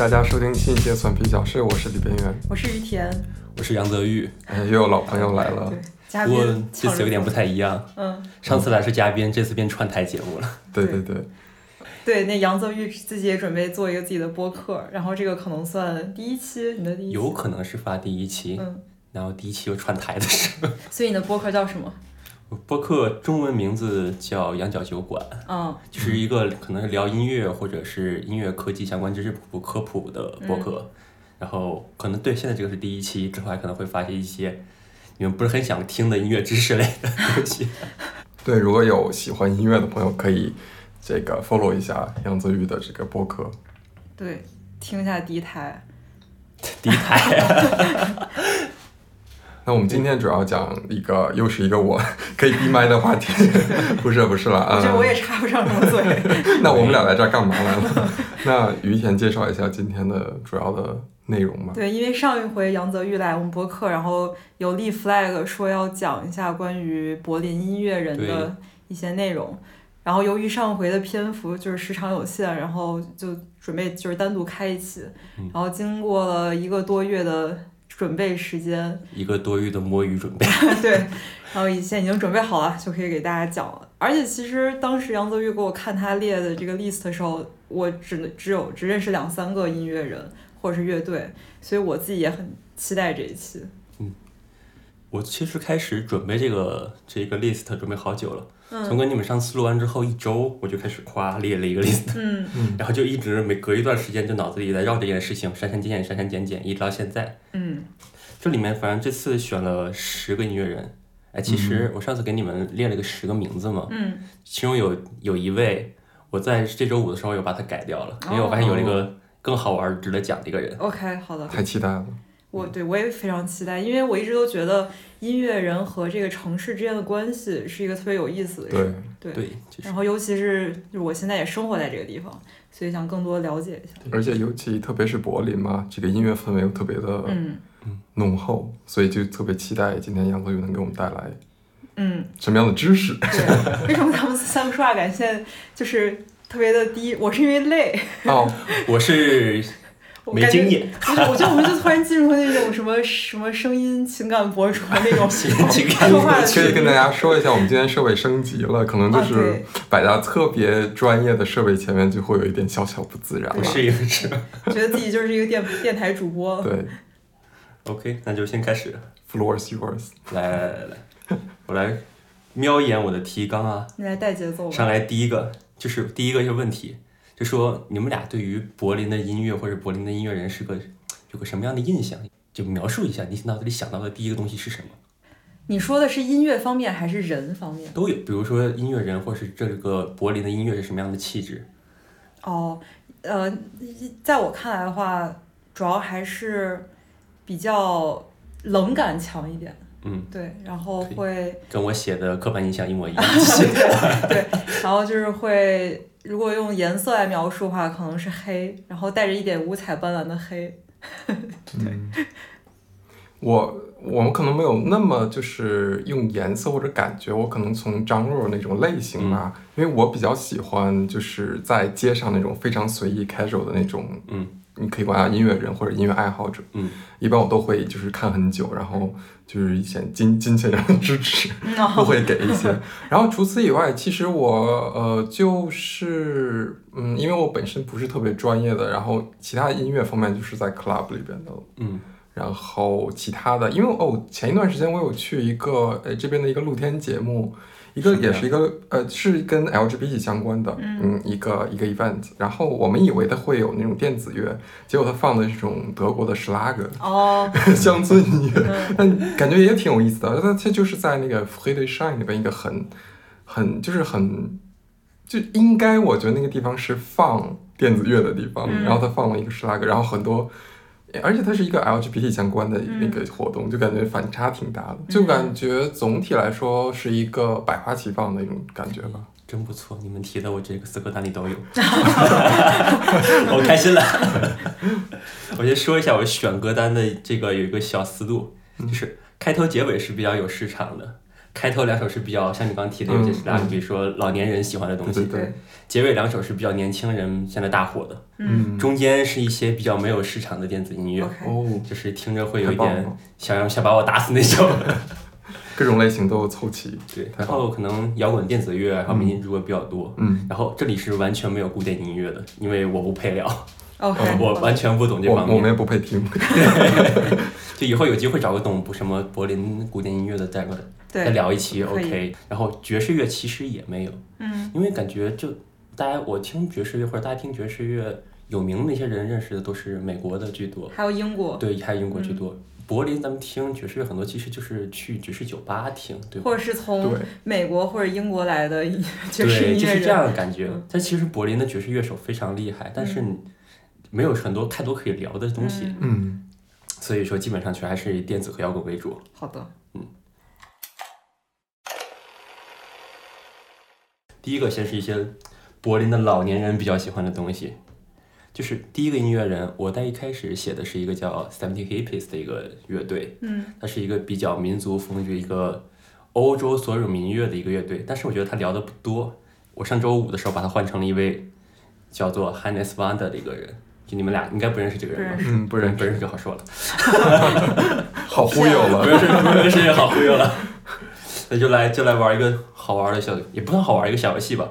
大家收听新一期的蒜皮小事，我是李边缘，我是于田，我是杨泽玉。哎，又有老朋友来了，对，嘉不过宾这次有点不太一样，嗯，上次来是嘉宾，这次变串台节目了。对对。对，对，那杨泽玉自己也准备做一个自己的播客，然后这个可能算第一期，你的第一期，有可能是发第一期，嗯，然后第一期又串台的时候。所以你的播客叫什么？播客中文名字叫羊角酒馆，嗯就是一个可能是聊音乐或者是音乐科技相关知识普科普的播客。然后可能对，现在这个是第一期，之后还可能会发现一些你们不是很想听的音乐知识类的东西。对，如果有喜欢音乐的朋友，可以这个 follow 一下杨泽宇的这个播客。对，听一下第一台，第一台，那我们今天主要讲一个，又是一个我 可以闭麦的话题，不是不是了，我觉得我也嗯，插不上什么嘴。那我们俩来这儿干嘛来了？那于田介绍一下今天的主要的内容吧。对，因为上一回杨泽玉来我们播客，然后有立 flag 说要讲一下关于柏林音乐人的一些内容，然后由于上回的篇幅就是时长有限，然后就准备就是单独开一期，嗯然后经过了一个多月的准备时间，一个多余的摸鱼准备。对，然后现在已经准备好了，就可以给大家讲了。而且其实当时杨泽玉给我看他列的这个 list 的时候，我只能只有只认识两三个音乐人或者是乐队，所以我自己也很期待这一期。嗯我其实开始准备这个这个 list 准备好久了，从嗯跟你们上次录完之后一周，我就开始夸列了一个 list，嗯。然后就一直每隔一段时间就脑子里在绕这件事情，删删减减，删删减减，一直到现在。嗯。这里面反正这次选了十个音乐人，哎，其实我上次给你们列了个十个名字嘛，嗯。其中有有一位我在这周五的时候又把它改掉了，因为我发现有了一个更好玩、值得讲的一个人。，OK，好的，太期待了。我对我也非常期待，因为我一直都觉得音乐人和这个城市之间的关系是一个特别有意思的事儿。对对，就是然后尤其是就是我现在也生活在这个地方，所以想更多了解一下。而且尤其特别是柏林嘛，这个音乐氛围又特别的嗯浓厚，所以就特别期待今天杨泽宇能给我们带来嗯，什么样的知识。对，为什么咱们三个说话感现在就是特别的低？我是因为累，哦，我是没经验，不是，我觉得我们就突然进入那种什么什么声音情感博主的那种 情感说话的可以跟大家说一下，我们今天设备升级了，可能就是摆在特别专业的设备前面，就会有一点小小不自然不了。是一个是。觉得自己就是一个电电台主播。对 OK，那就先开始，，floors yours。来来来来，我来瞄一眼我的提纲啊。你来带节奏吧。上来第一个就是第一个是问题，就说你们俩对于柏林的音乐或者柏林的音乐人是个有个什么样的印象？就描述一下你脑子里想到的第一个东西是什么？你说的是音乐方面还是人方面？都有，比如说音乐人，或是这个柏林的音乐是什么样的气质？哦，呃，在我看来的话，主要还是比较冷感强一点。嗯，对，然后会跟我写的刻板印象一模一样。对，然后就是会，如果用颜色来描述的话，可能是黑，然后带着一点五彩斑斓的黑。嗯，我我们可能没有那么就是用颜色或者感觉，我可能从张若那种类型吧，因为我比较喜欢就是在街上那种非常随意 casual 的那种，嗯，你可以管他音乐人或者音乐爱好者，嗯，一般我都会就是看很久，然后就是一些金金钱上的支持，嗯都会给一些。然后除此以外，其实我呃就是嗯，因为我本身不是特别专业的，然后其他音乐方面就是在 club 里边的。嗯然后其他的，因为哦，前一段时间我有去一个呃这边的一个露天节目，一个也是一个呃是跟 LGBT 相关的，嗯，一个一个 event。然后我们以为它会有那种电子乐，结果它放的是这种德国的 Schlager 哦，乡村音乐，嗯但感觉也挺有意思的。它它就是在那个 Friedrichshain 那边一个很很就是很就应该我觉得那个地方是放电子乐的地方，嗯然后他放了一个 Schlager，然后很多。而且它是一个 LGBT 相关的那嗯个活动，就感觉反差挺大的，就感觉总体来说是一个百花齐放的一种感觉吧。真不错，你们提的我这个四个单里都有，我开心了。我先说一下我选歌单的这个有一个小思路，就是开头结尾是比较有市场的，开头两首是比较像你刚刚提的，有些是拉，比如说老年人喜欢的东西。对对对，结尾两首是比较年轻人现在大火的，嗯，中间是一些比较没有市场的电子音乐哦，就是听着会有一点想要想把我打死那种。各种类型都凑齐，对，太好然后可能摇滚、电子乐，还有民间主歌比较多。嗯，然后这里是完全没有古典音乐的，因为我不配料，OK，我完全不懂这方面。我我们也不配听，就以后有机会找个懂不什么柏林古典音乐的再过来再对，聊一期，OK。然后爵士乐其实也没有，嗯因为感觉就大家我听爵士乐或者大家听爵士乐，有名的那些人认识的都是美国的居多，还有英国，对，还有英国居嗯多。柏林咱们听爵士乐很多其实就是去爵士酒吧听，对吧？或者是从，美国或者英国来的爵士乐就是这样。的感觉嗯。但其实柏林的爵士乐手非常厉害，但是没有很多太多可以聊的东西，嗯嗯，所以说基本上全还是以电子和摇滚为主。好的，第一个先是一些柏林的老年人比较喜欢的东西，就是第一个音乐人，我在一开始写的是一个叫 Seventy Hippies 的一个乐队，嗯。它是一个比较民族风的一个欧洲所有民乐的一个乐队，但是我觉得他聊的不多。我上周五的时候把他换成了一位叫做 Hannes Wander 的一个人，就你们俩应该不认识这个人吧？不认嗯，不认不认识，识就好说了，好忽悠了，不认识不认识也好忽悠了。那就来就来玩一个好玩的小，也不算好玩一个小游戏吧，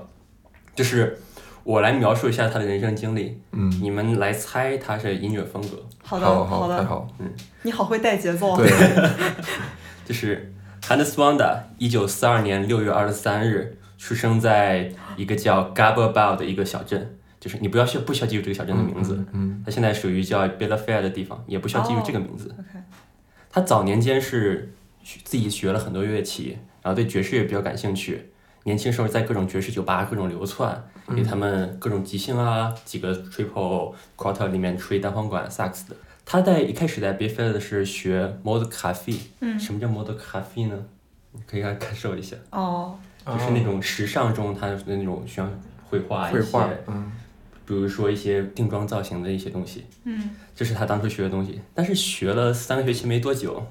就是我来描述一下他的人生经历，嗯，你们来猜他是音乐风格。好的，好好太好，嗯，你好会带节奏啊。对，就是 Hannes Wander，一九四二年六月二十三日出生在一个叫 Gaberbau 的一个小镇，就是你不要需不需要记住这个小镇的名字，嗯，它现在属于叫 Bielefeld 的地方，也不需要记住这个名字。OK，他早年间是自己学了很多乐器，然后对爵士也比较感兴趣。年轻时候在各种爵士酒吧各种流窜，给他们各种即兴啊，几个 triple quarter 里面吹单簧管、萨克斯的。他在一开始在 b e f e l 是学 mode cafe，嗯什么叫 mode cafe 呢？你可以来感受一下，哦，就是那种时尚中他的那种需要绘画一些，绘画，嗯，比如说一些定妆造型的一些东西。嗯这是他当初学的东西，但是学了三个学期没多久，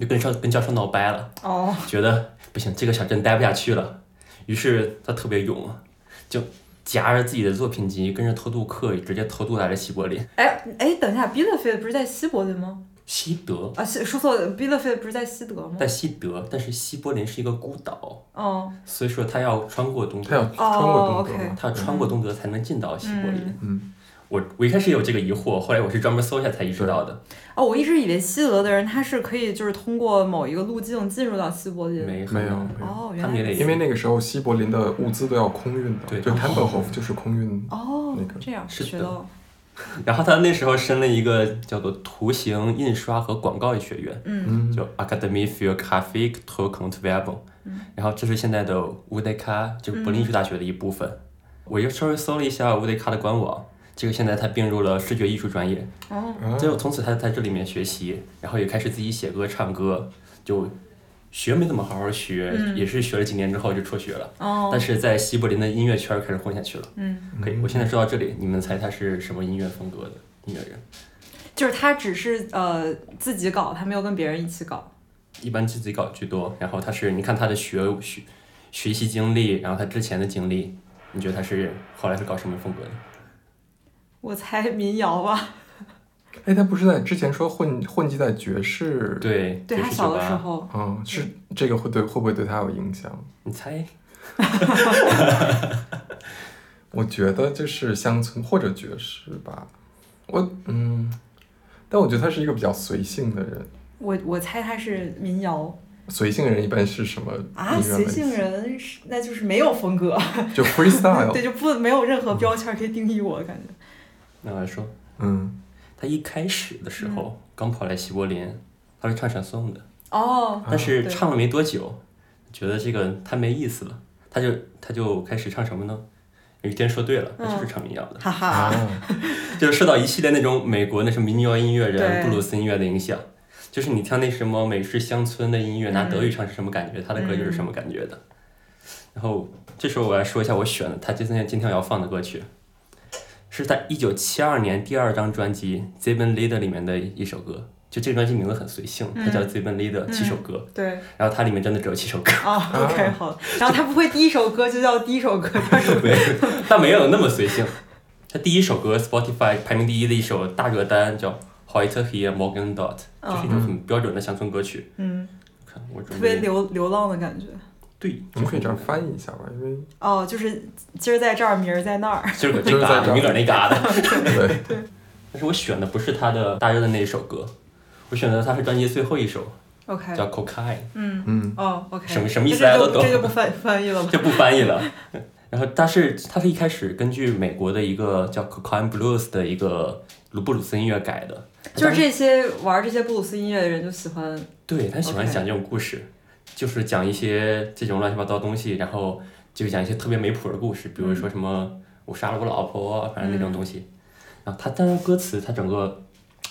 就跟上跟教授闹掰了，哦，觉得不行，这个小镇待不下去了，于是他特别勇，就夹着自己的作品集，跟着偷渡客，直接偷渡来了西柏林。哎哎，等一下 b i e l e f e l 不是在西柏林吗？西德啊，西说错了 b i e l e f e l 不是在西德吗？在西德，但是西柏林是一个孤岛，哦所以说他要穿过东他要，穿过东德他要穿过东德才能进到西柏林。嗯，我我一开始也有这个疑惑，后来我是专门搜一下才意识到的，哦，我一直以为西德的人他是可以就是通过某一个路径进入到西柏林。没没有很没有，哦，原他们也得来因为那个时候西柏林的物资都要空运的，对就 Tempelhof 就是空运，哦那个，这样是的学到了。然后他那时候申了一个叫做图形印刷和广告学院，嗯。嗯，叫 Academy für Grafik, Druck und Werbung，然后这是现在的乌德卡，就柏林艺术大学的一部分。我又稍微搜了一下乌德卡的官网，这个现在他并入了视觉艺术专业，哦，啊就从此他在这里面学习，然后也开始自己写歌唱歌，就学没怎么好好学，嗯也是学了几年之后就辍学了，哦但，是在西柏林的音乐圈开始混下去了。嗯，可以，我现在说到这里，你们猜他是什么音乐风格的音乐人？就是他只是呃自己搞，他没有跟别人一起搞。一般自己搞居多，然后他是你看他的学学学习经历，然后他之前的经历，你觉得他是后来是搞什么风格的？我猜民谣吧，哎，他不是在之前说混混迹在爵士，，对，爵士对他小，的时候，嗯，是这个会对会不会对他有影响？你猜？我觉得就是乡村或者爵士吧，我嗯，但我觉得他是一个比较随性的人。我我猜他是民谣随性人一般是什么啊，随性？人是那就是没有风格，就 freestyle。对，就不没有任何标签可以定义我，感觉。那我来说，嗯，他一开始的时候、刚跑来西柏林，他是唱闪颂的，哦，但是唱了没多久，觉得这个太没意思了，他就他就开始唱什么呢？有一天说对了，他就是唱民谣的，哈哈，啊，就是受到一系列那种美国那什么民谣音乐人、布鲁斯音乐的影响。就是你听那什么美式乡村的音乐，拿德语唱是什么感觉，他的歌就是什么感觉的。然后这时候我来说一下我选的他今天今天要放的歌曲，是他一九七二年第二张专辑《Zeben Lied》里面的一首歌，就这个专辑名字很随性，它叫《Zeben leader》七首歌，对，然后它里面真的只有七首歌，哦，OK，好，然后它不会第一首歌就叫第一首歌，对，它没有那么随性。它第一首歌 Spotify 排名第一的一首大热单叫《Heute hier Morgen Dort》，就是一种很标准的乡村歌曲。嗯，看我准备特别流流浪的感觉。对，我们可以这样翻译一下吧，因为哦，就是今儿在这儿，明儿在那儿。今儿 搁今儿在这儿这旮瘩，明儿那嘎达。对对，但是我选的不是他的大热的那一首歌，我选的他是专辑最后一首，OK，叫《Cocaine 嗯，嗯哦，OK，什么什么意思这大家都懂就这就不翻翻译了》，吧？就不翻译了。然后他是他是一开始根据美国的一个叫 Cocaine Blues 的一个鲁布鲁斯音乐改的，就是这些玩这些布鲁斯音乐的人就喜欢，对他喜欢讲这种故事就是讲一些这种乱七八糟的东西，然后就讲一些特别没谱的故事，比如说什么我杀了我老婆，反正那种东西。然后他当然歌词，他整个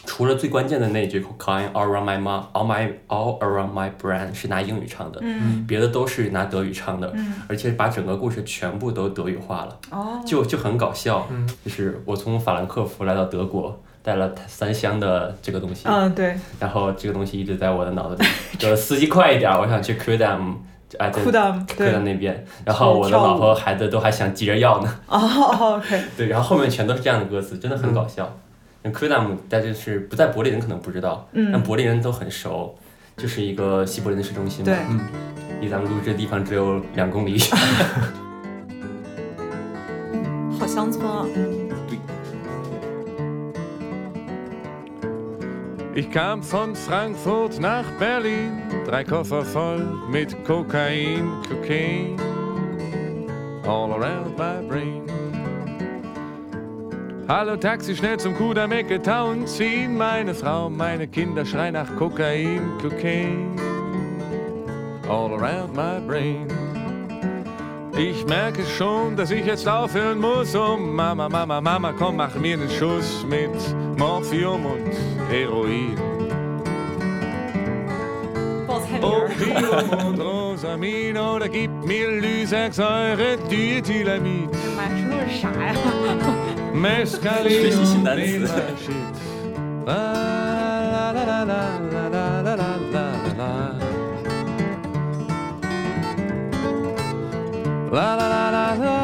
除了最关键的那句 “Calling all around my mouth all my all around my brain 是拿英语唱的，嗯别的都是拿德语唱的，嗯，而且把整个故事全部都德语化了，哦，就就很搞笑。嗯就是我从法兰克福来到德国。带了三箱的这个东西，嗯，对，然后这个东西一直在我的脑子里，就是司机快一点，我想去 u d a m 的，q 对 u，d a m 那边，然后我的老婆孩子都还想急着要呢，哦哦，OK，对，然后后面全都是这样的歌词，真的很搞笑。那 Kudam 大家是不在柏林人可能不知道，但嗯，柏林人都很熟，就是一个西柏林的市中心嘛对，嗯离咱们录制的地方只有两公里。好乡村啊，Ich kam von Frankfurt nach Berlin, drei Koffer voll mit Kokain, Cocaine, all around my brain. Hallo Taxi, schnell zum Kudamecke Town ziehen. Meine Frau, meine Kinder schreien nach Kokain, Cocaine, all around my brain. Ich merke schon, dass ich jetzt aufhören muss. Oh Mama, Mama, Mama, komm, mach mir einen Schuss mit Morphium und héroïne. Au pire, mon ami, non équipe, mille lusacs, tu es-tu l'ami? Mescaline, la la la la la la la la la la la la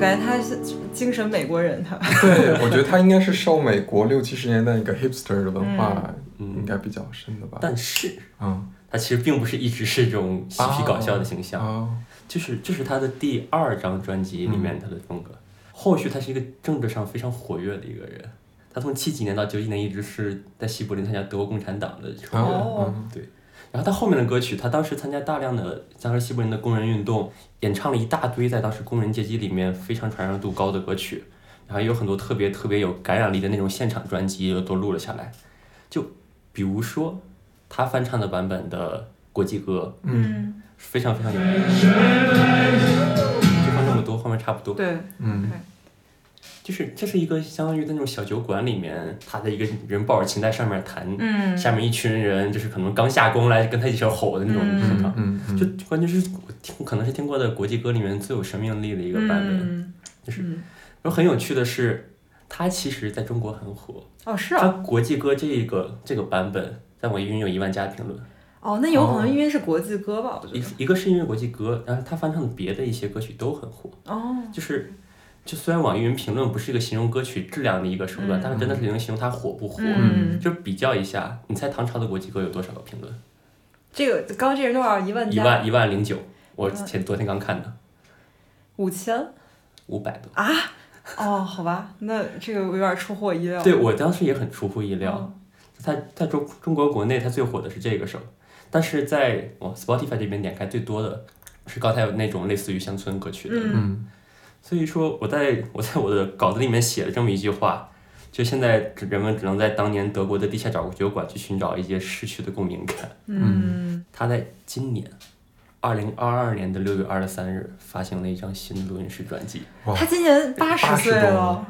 感觉他是精神美国人，他，对，我觉得他应该是受美国六七十年代一个 hipster 的文化嗯。应该比较深的吧。但是嗯，他其实并不是一直是这种嬉皮搞笑的形象，哦，就是这是他的第二张专辑里面他的风格。后续他是一个政治上非常活跃的一个人，他从七几年到九几年一直是在西柏林参加德国共产党的成员。对，然后他后面的歌曲，他当时参加大量的当时西柏林的工人运动，演唱了一大堆在当时工人阶级里面非常传唱度高的歌曲，然后有很多特别特别有感染力的那种现场专辑都录了下来。就比如说他翻唱的版本的国际歌，嗯，非常非常有名。就放这么多，后面差不多。对，嗯就是这是一个相当于在那种小酒馆里面，他的一个人抱着琴在上面弹，嗯，下面一群人就是可能刚下工来跟他一起吼的那种嗯现场。嗯嗯，就关键是我听可能是听过的国际歌里面最有生命力的一个版本。嗯，就是嗯然后很有趣的是，他其实在中国很火，哦，是他啊，国际歌这个这个版本在网易云有一万加评论。哦，那有可能哦因为是国际歌吧，我觉一得，一个是因为国际歌，然后他翻唱的别的一些歌曲都很火。哦，就是，就虽然网易云评论不是一个形容歌曲质量的一个手段，嗯但是真的是能形容它火不火。嗯，就比较一下，你猜唐朝的国际歌有多少个评论？这个刚刚这人多少？一万，一万一万零九，我前昨天刚看的，五千五百多。啊？哦，好吧，那这个有点出乎我意料。对我当时也很出乎意料，嗯他在中中国国内它最火的是这个首，但是在我 Spotify 这边点开最多的是刚才有那种类似于乡村歌曲的。嗯嗯所以说我在我在我的稿子里面写了这么一句话，就现在人们只能在当年德国的地下找酒馆去寻找一些失去的共鸣感。嗯，他在今年，二零二二年的六月二十三日发行了一张新的录音室专辑，哇。他今年八十80岁了，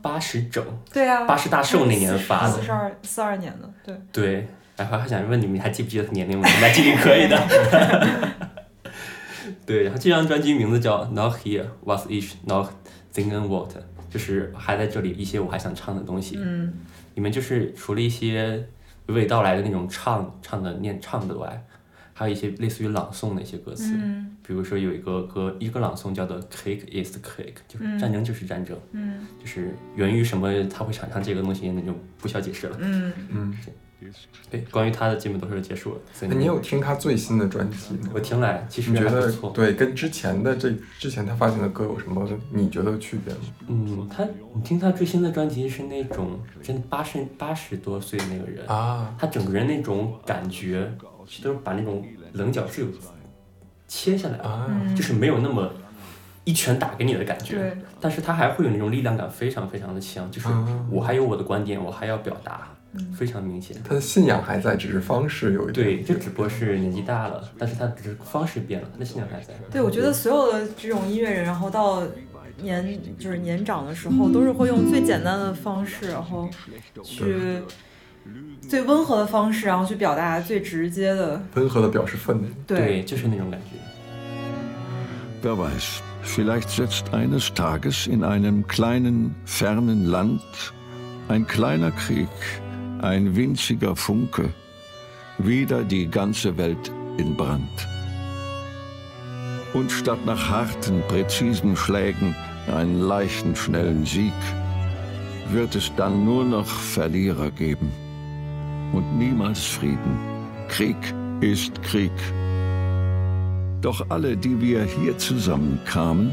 八十整，对啊，八十大寿那年发的。四十二四二年的，对，对，然后还想问你们还记不记得他年龄吗？你们还记得可以的。对，然后这张专辑名字叫《Not Here Was Each Not Thinking What》，就是还在这里一些我还想唱的东西。嗯里面就是除了一些娓娓道来的那种唱唱的念唱的外，还有一些类似于朗诵的一些歌词。嗯比如说有一个歌，一个朗诵叫做 “Cake is Cake”，就是战争就是战争，嗯就是源于什么他会想唱这个东西，那就不需要解释了。嗯，嗯，对，关于他的基本都是结束了。所以那你有听他最新的专辑吗？我听来其实你觉得还不错。对跟之前的这之前他发行的歌有什么你觉得区别吗？嗯，他你听他最新的专辑是那种真八十八十多岁的那个人，啊，他整个人那种感觉，都是把那种棱角是有切下来的，啊，就是没有那么一拳打给你的感觉对，但是他还会有那种力量感非常非常的强，就是啊我还有我的观点，我还要表达，非常明显。他的信仰还在，只是方式有一点对，就只不过是年纪大了，但是他只是方式变了，他的信仰还在。对，我觉得所有的这种音乐人，然后到年就是年长的时候，都是会用最简单的方式，然后去最温和的方式，然后去表达最直接的。温和的表示愤怒。对，对，就是那种感觉。Wer weiß, vielleicht setzt eines Tages in einem kleinen, fernen Land ein kleiner Krieg, ein winziger Funke, wieder die ganze Welt in Brand. Und statt nach harten, präzisen Schlägen einen leichten, schnellen Sieg, wird es dann nur noch Verlierer geben. Und niemals Frieden. Krieg ist Krieg. Doch alle, die wir hier zusammenkamen,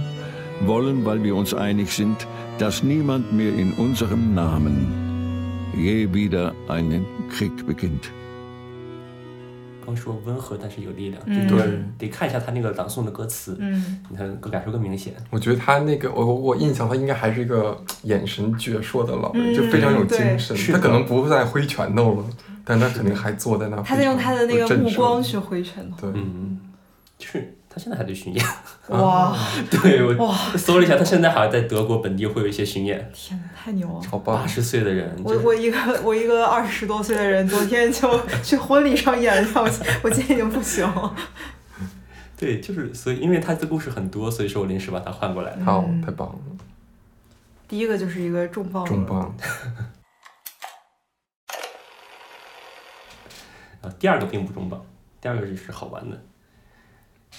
wollen, weil wir uns einig sind, dass niemand mehr in unserem Namen je wieder einen Krieg beginnt. 刚说温和，但是有力量，嗯就得得看一下他那个朗诵的歌词，嗯，你看更感受更明显。我觉得他那个，我我印象他应该还是一个眼神矍铄的老人，嗯就非常有精神。是他可能不再挥拳头了，但他肯定还坐在那。他在用他的那个目光去。去挥拳头。对，嗯，就是他现在还在巡演。哇 对我哇，搜了一下，他现在好像在德国本地会有一些巡演。天哪，太牛了！好棒八！十岁的人，我我一个我一个二十多岁的人，昨天就 去婚礼上演了，我今天已经不行了。对，就是所以，因为他的故事很多，所以说我临时把他换过来。好，嗯太棒了，第一个就是一个重磅，重磅！啊，第二个并不重磅，第二个就是好玩的。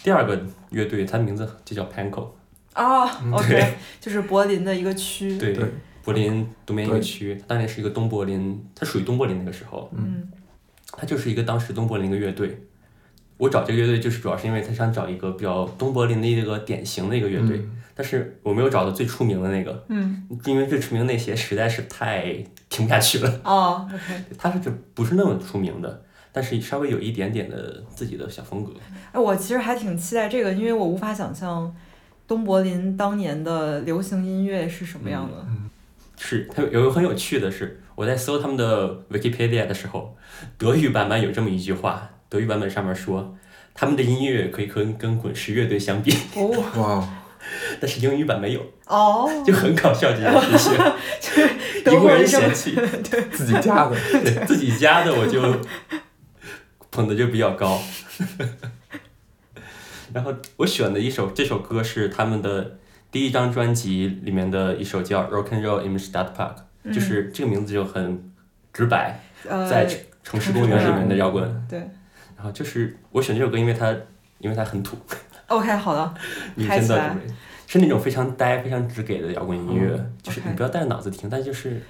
第二个乐队，它名字就叫 Panko，啊！OK，对就是柏林的一个区。对，对柏林东边一个对区，当年是一个东柏林，它属于东柏林那个时候，嗯它就是一个当时东柏林的乐队。我找这个乐队就是主要是因为他想找一个比较东柏林的一个典型的一个乐队，嗯但是我没有找到最出名的那个，嗯因为最出名的那些实在是太听不下去了。哦，OK。他是就不是那么出名的，但是稍微有一点点的自己的小风格。哎，我其实还挺期待这个，因为我无法想象东柏林当年的流行音乐是什么样的。是，它有有个很有趣的是，我在搜他们的 Wikipedia 的时候，德语版本有这么一句话，德语版本上面说，他们的音乐可以跟跟滚石乐队相比，哦哇，但是英语版没有，哦，就很搞笑这件事情。就是德英国人嫌弃，自己家的，对自己家的我就捧的就比较高。然后我选的一首这首歌是他们的第一张专辑里面的一首叫《Rock and Roll in Stadtpark》，就是这个名字就很直白，呃，在城城市公园里面的摇滚。对然后就是我选这首歌，因为它因为它很土，，OK，好的，你真的是那种非常呆、非常直给的摇滚音乐，就是你不要带着脑子听，但就是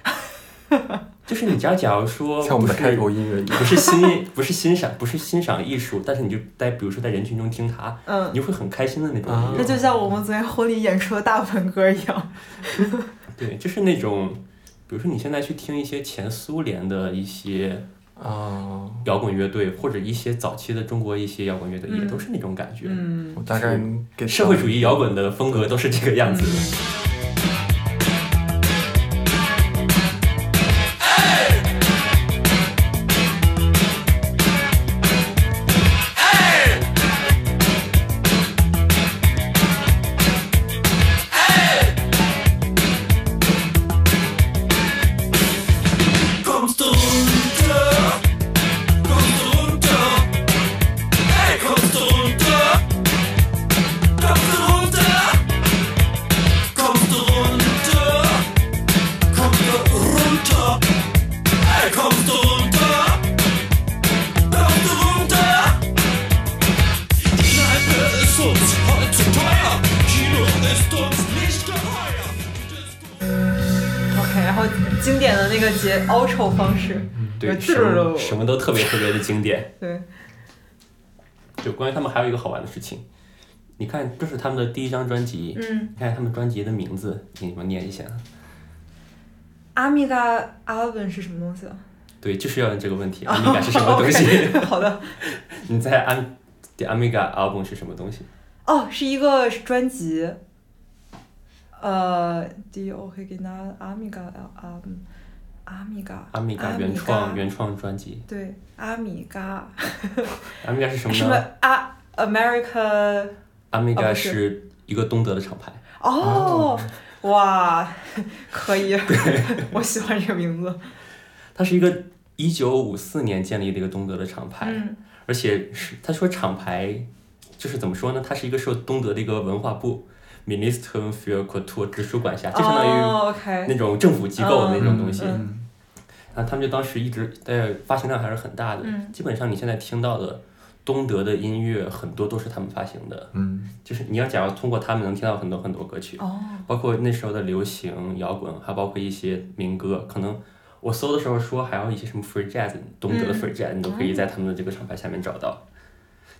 就是你只要假如说像我们的不是开头音乐一样。不是欣不是欣赏不是欣赏艺术，但是你就在比如说在人群中听它，嗯你，会很开心的那种啊音乐。那就像我们昨天婚礼演出的大部分歌一样。对，就是那种，比如说你现在去听一些前苏联的一些啊，摇滚乐队，或者一些早期的中国一些摇滚乐队，也嗯都是那种感觉。嗯我大概给社会主义摇滚的风格都是这个样子的。就关于他们还有一个好玩的事情，你看，这是他们的第一张专辑，嗯，你看他们专辑的名字，给你们念一下。阿米嘎 album 是什么东西啊？对，就是要问这个问题，阿米嘎是什么东西？OK，好的。你在安的阿米嘎 album 是什么东西？哦，是一个专辑。呃，D O K G N 阿米嘎 album，阿米嘎。阿米嘎原创原创专辑。对，阿米嘎。阿米嘎是什么什么呢？阿 America？阿米嘎是是一个东德的厂牌。哦，哇，可以，我喜欢这个名字。它是一个一九五四年建立的一个东德的厂牌，嗯而且是他说厂牌就是怎么说呢？它是一个受东德的一个文化部 Ministerium für Kultur 直属管辖，就相当于那种政府机构的那种东西。嗯然后他们就当时一直在发行量还是很大的，嗯。基本上你现在听到的东德的音乐很多都是他们发行的，嗯，就是你要假如通过他们能听到很多很多歌曲，哦，包括那时候的流行摇滚，还包括一些民歌，可能我搜的时候说还有一些什么 free jazz，东德的嗯。free jazz，、你都可以在他们的这个厂牌下面找到。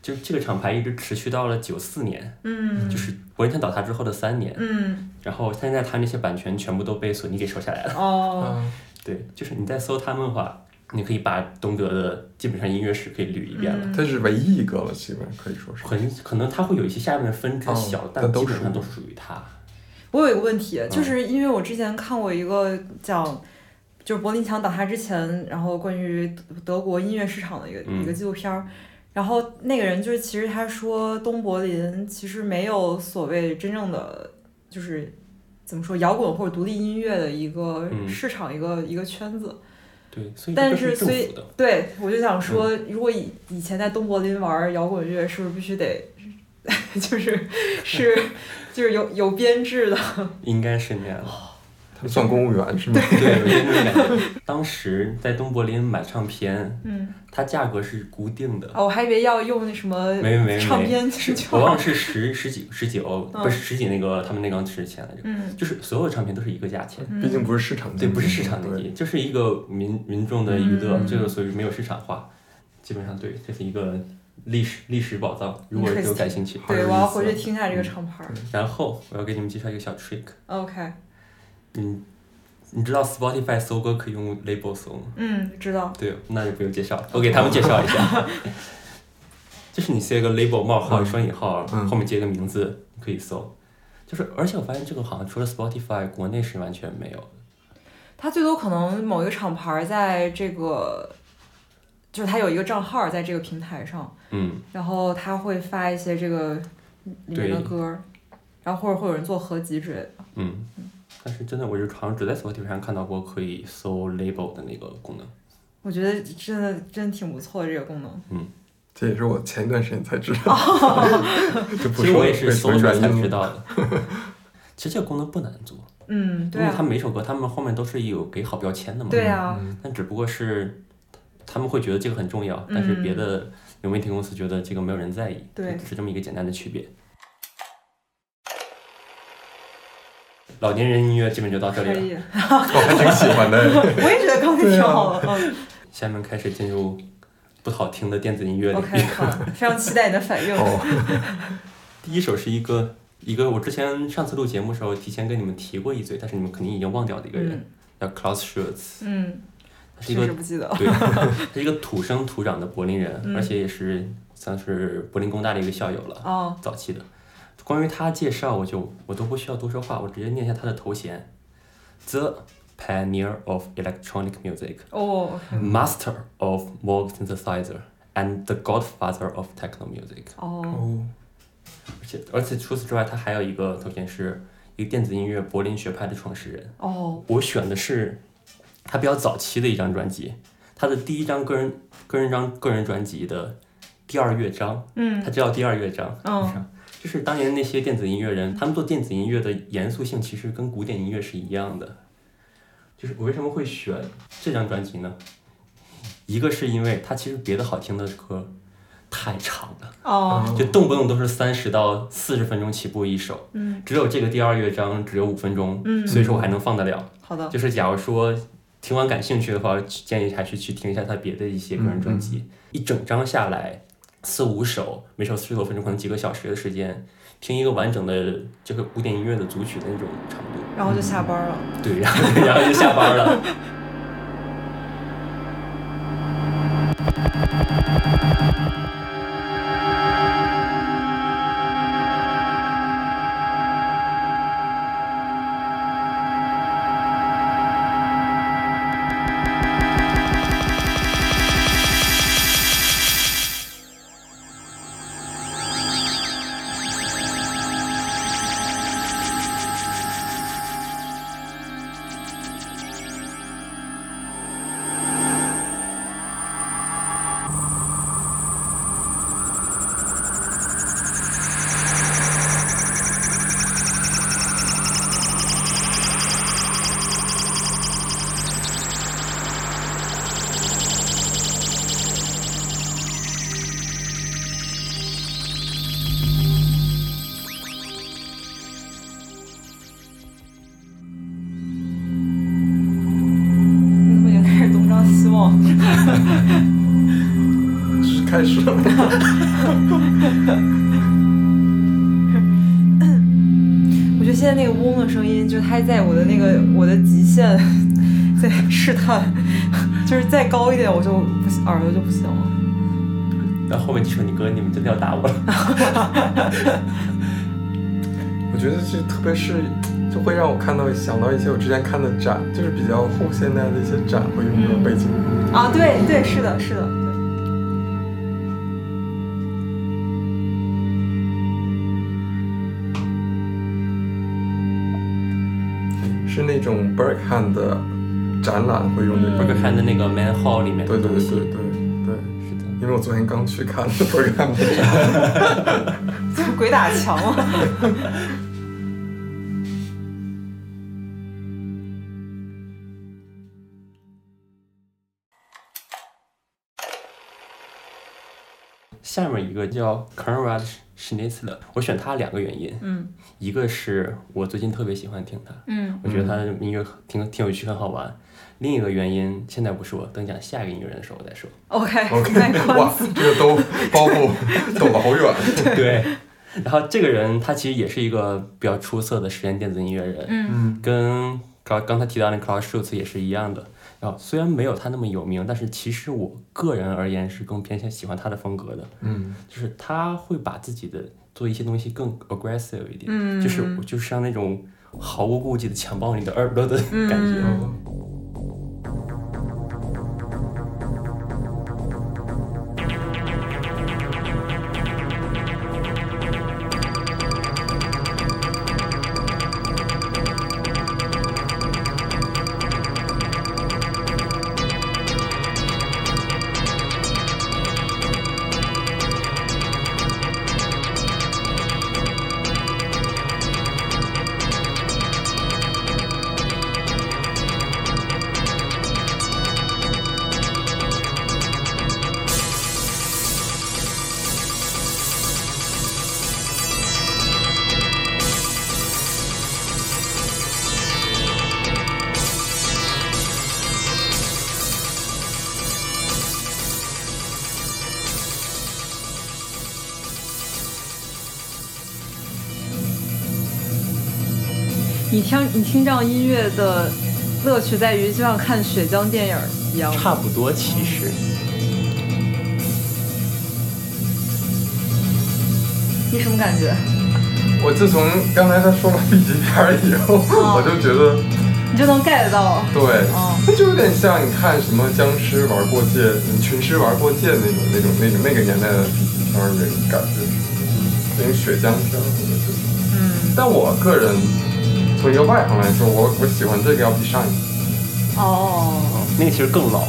就这个厂牌一直持续到了九四年，嗯就是柏林墙倒塌之后的三年，嗯，然后现在他那些版权全部都被索尼给收下来了。哦，啊对，就是你在搜他们的话，你可以把东德的基本上音乐史可以捋一遍了。嗯它是唯一一个了，基本可以说是。很可能它会有一些下面的分支哦小，但基本上都是属于它。我有一个问题，嗯就是因为我之前看过一个讲，就是柏林墙倒塌之前，然后关于德国音乐市场的一个、嗯一个纪录片儿，然后那个人就是其实他说东柏林其实没有所谓真正的就是怎么说摇滚或者独立音乐的一个嗯市场、一个一个圈子。对，所以但是是所以政府的。对，我就想说，嗯如果以以前在东柏林玩摇滚乐，是不是必须得 就是是 就是有有编制的？应该是那样的。他们算公务员是吗？对，有些那种感觉。当时在东柏林买唱片，嗯，它价格是固定的。哦，我还以为要用那什么没没没唱片是我忘了是十十几十几欧，嗯不是十几那个他们那张值钱来着，嗯就是所有的唱片都是一个价钱。嗯毕竟不是市场，对，不是市场经济，就是一个民民众的娱乐，嗯这个所以没有市场化，基本上对，这是一个历史历史宝藏，如果有感兴趣。对，好有意思我要回去听一下这个唱牌儿。然后我要给你们介绍一个小 trick，OK，嗯，你知道 Spotify 搜歌可以用 label 搜吗？嗯，知道。对，那就不用介绍了，我给他们介绍一下。就是你写个 label 冒号嗯双引号，嗯后面接个名字，你可以搜。就是，而且我发现这个好像除了 Spotify，国内是完全没有的。它最多可能某一个厂牌在这个，就是它有一个账号在这个平台上，嗯，然后他会发一些这个里面的歌，然后或者会有人做合集之类的。嗯，但是真的，我就好像只在 Spotify 上看到过可以搜 label 的那个功能。我觉得真的真挺不错的这个功能。嗯这也是我前一段时间才知道，就不其实说我也是搜出来才知。道的。其实这个功能不难做，嗯，对因为他啊，每首歌他们后面都是有给好标签的嘛。对啊，嗯但只不过是他们会觉得这个很重要，但是别的流媒体公司觉得这个没有人在意，嗯对只是这么一个简单的区别。老年人音乐基本就到这里了，我还挺喜欢的。我也觉得刚才挺好的。嗯下面开始进入不好听的电子音乐领域。，OK，好，非常期待你的反应。哦，第一首是一个一个我之前上次录节目的时候提前跟你们提过一嘴，但是你们肯定已经忘掉的一个人，嗯叫 Klaus Schulz，嗯，他是一个不记得。对，他是一个土生土长的柏林人，嗯而且也是算是柏林工大的一个校友了，哦，早期的。关于他介绍，我就我都不需要多说话，我直接念一下他的头衔：The Pioneer of Electronic Music, 哦，OK，Master of Moog Synthesizer, and the Godfather of Techno Music。哦，哦，而且而且除此之外，他还有一个头衔是一个电子音乐柏林学派的创始人。哦，我选的是他比较早期的一张专辑，他的第一张个人个人张个人专辑的第二乐章，嗯他叫第二乐章。嗯就是当年那些电子音乐人，他们做电子音乐的严肃性其实跟古典音乐是一样的。就是我为什么会选这张专辑呢？一个是因为它其实别的好听的歌太长了，哦，就动不动都是三十到四十分钟起步一首，嗯，只有这个第二乐章只有五分钟，嗯所以说我还能放得了。好的，就是假如说听完感兴趣的话，建议还是去听一下他别的一些个人专辑。一整张下来四五首，每首四十多分钟，可能几个小时的时间，听一个完整的这个古典音乐的组曲的那种长度。然后就下班了。对，然后然后就下班了。开始了。我觉得现在那个嗡的声音，就它在我的那个我的极限在试探，就是再高一点我就不行，耳朵就不行了。然后后面几首你哥，你们真的要打我了。我觉得这特别是就会让我看到想到一些我之前看的展，就是比较后现代的一些展会用到背景音。啊，对对，是的，是的，对。是那种 Berkham 的展览会用那不个是看的那个 Man Hall 里面的对对东西。对对对对，是的。因为我昨天刚去看的 Berkham 的展。就鬼打墙了。下面一个叫 Konrad Schnitzler，我选他两个原因，嗯一个是我最近特别喜欢听他，嗯我觉得他的音乐挺挺有趣，很好玩。另一个原因现在不说，等讲下一个音乐人的时候我再说。，OK，OK，哇。，这个都包袱 走了好远。对，然后这个人他其实也是一个比较出色的实验电子音乐人，嗯嗯跟刚刚才提到那 Klaus Schulze 也是一样的。然后虽然没有他那么有名，但是其实我个人而言是更偏向喜欢他的风格的，嗯就是他会把自己的做一些东西更 aggressive 一点，嗯就是就是像那种毫无顾忌的强暴你的耳朵的感觉。嗯听你听这样音乐的乐趣在于，就像看血浆电影一样。差不多，其实你什么感觉？我自从刚才他说了 B 级片以后，我就觉得，你就能 get 到。对，哦那就有点像你看什么僵尸玩过界、群尸玩过界那种、那种、那种那个年代的 B 级片那种感觉，那种血浆片儿或者这种。嗯，但我个人从一个外行来说，我我喜欢这个要比上一个。哦，那个其实更老，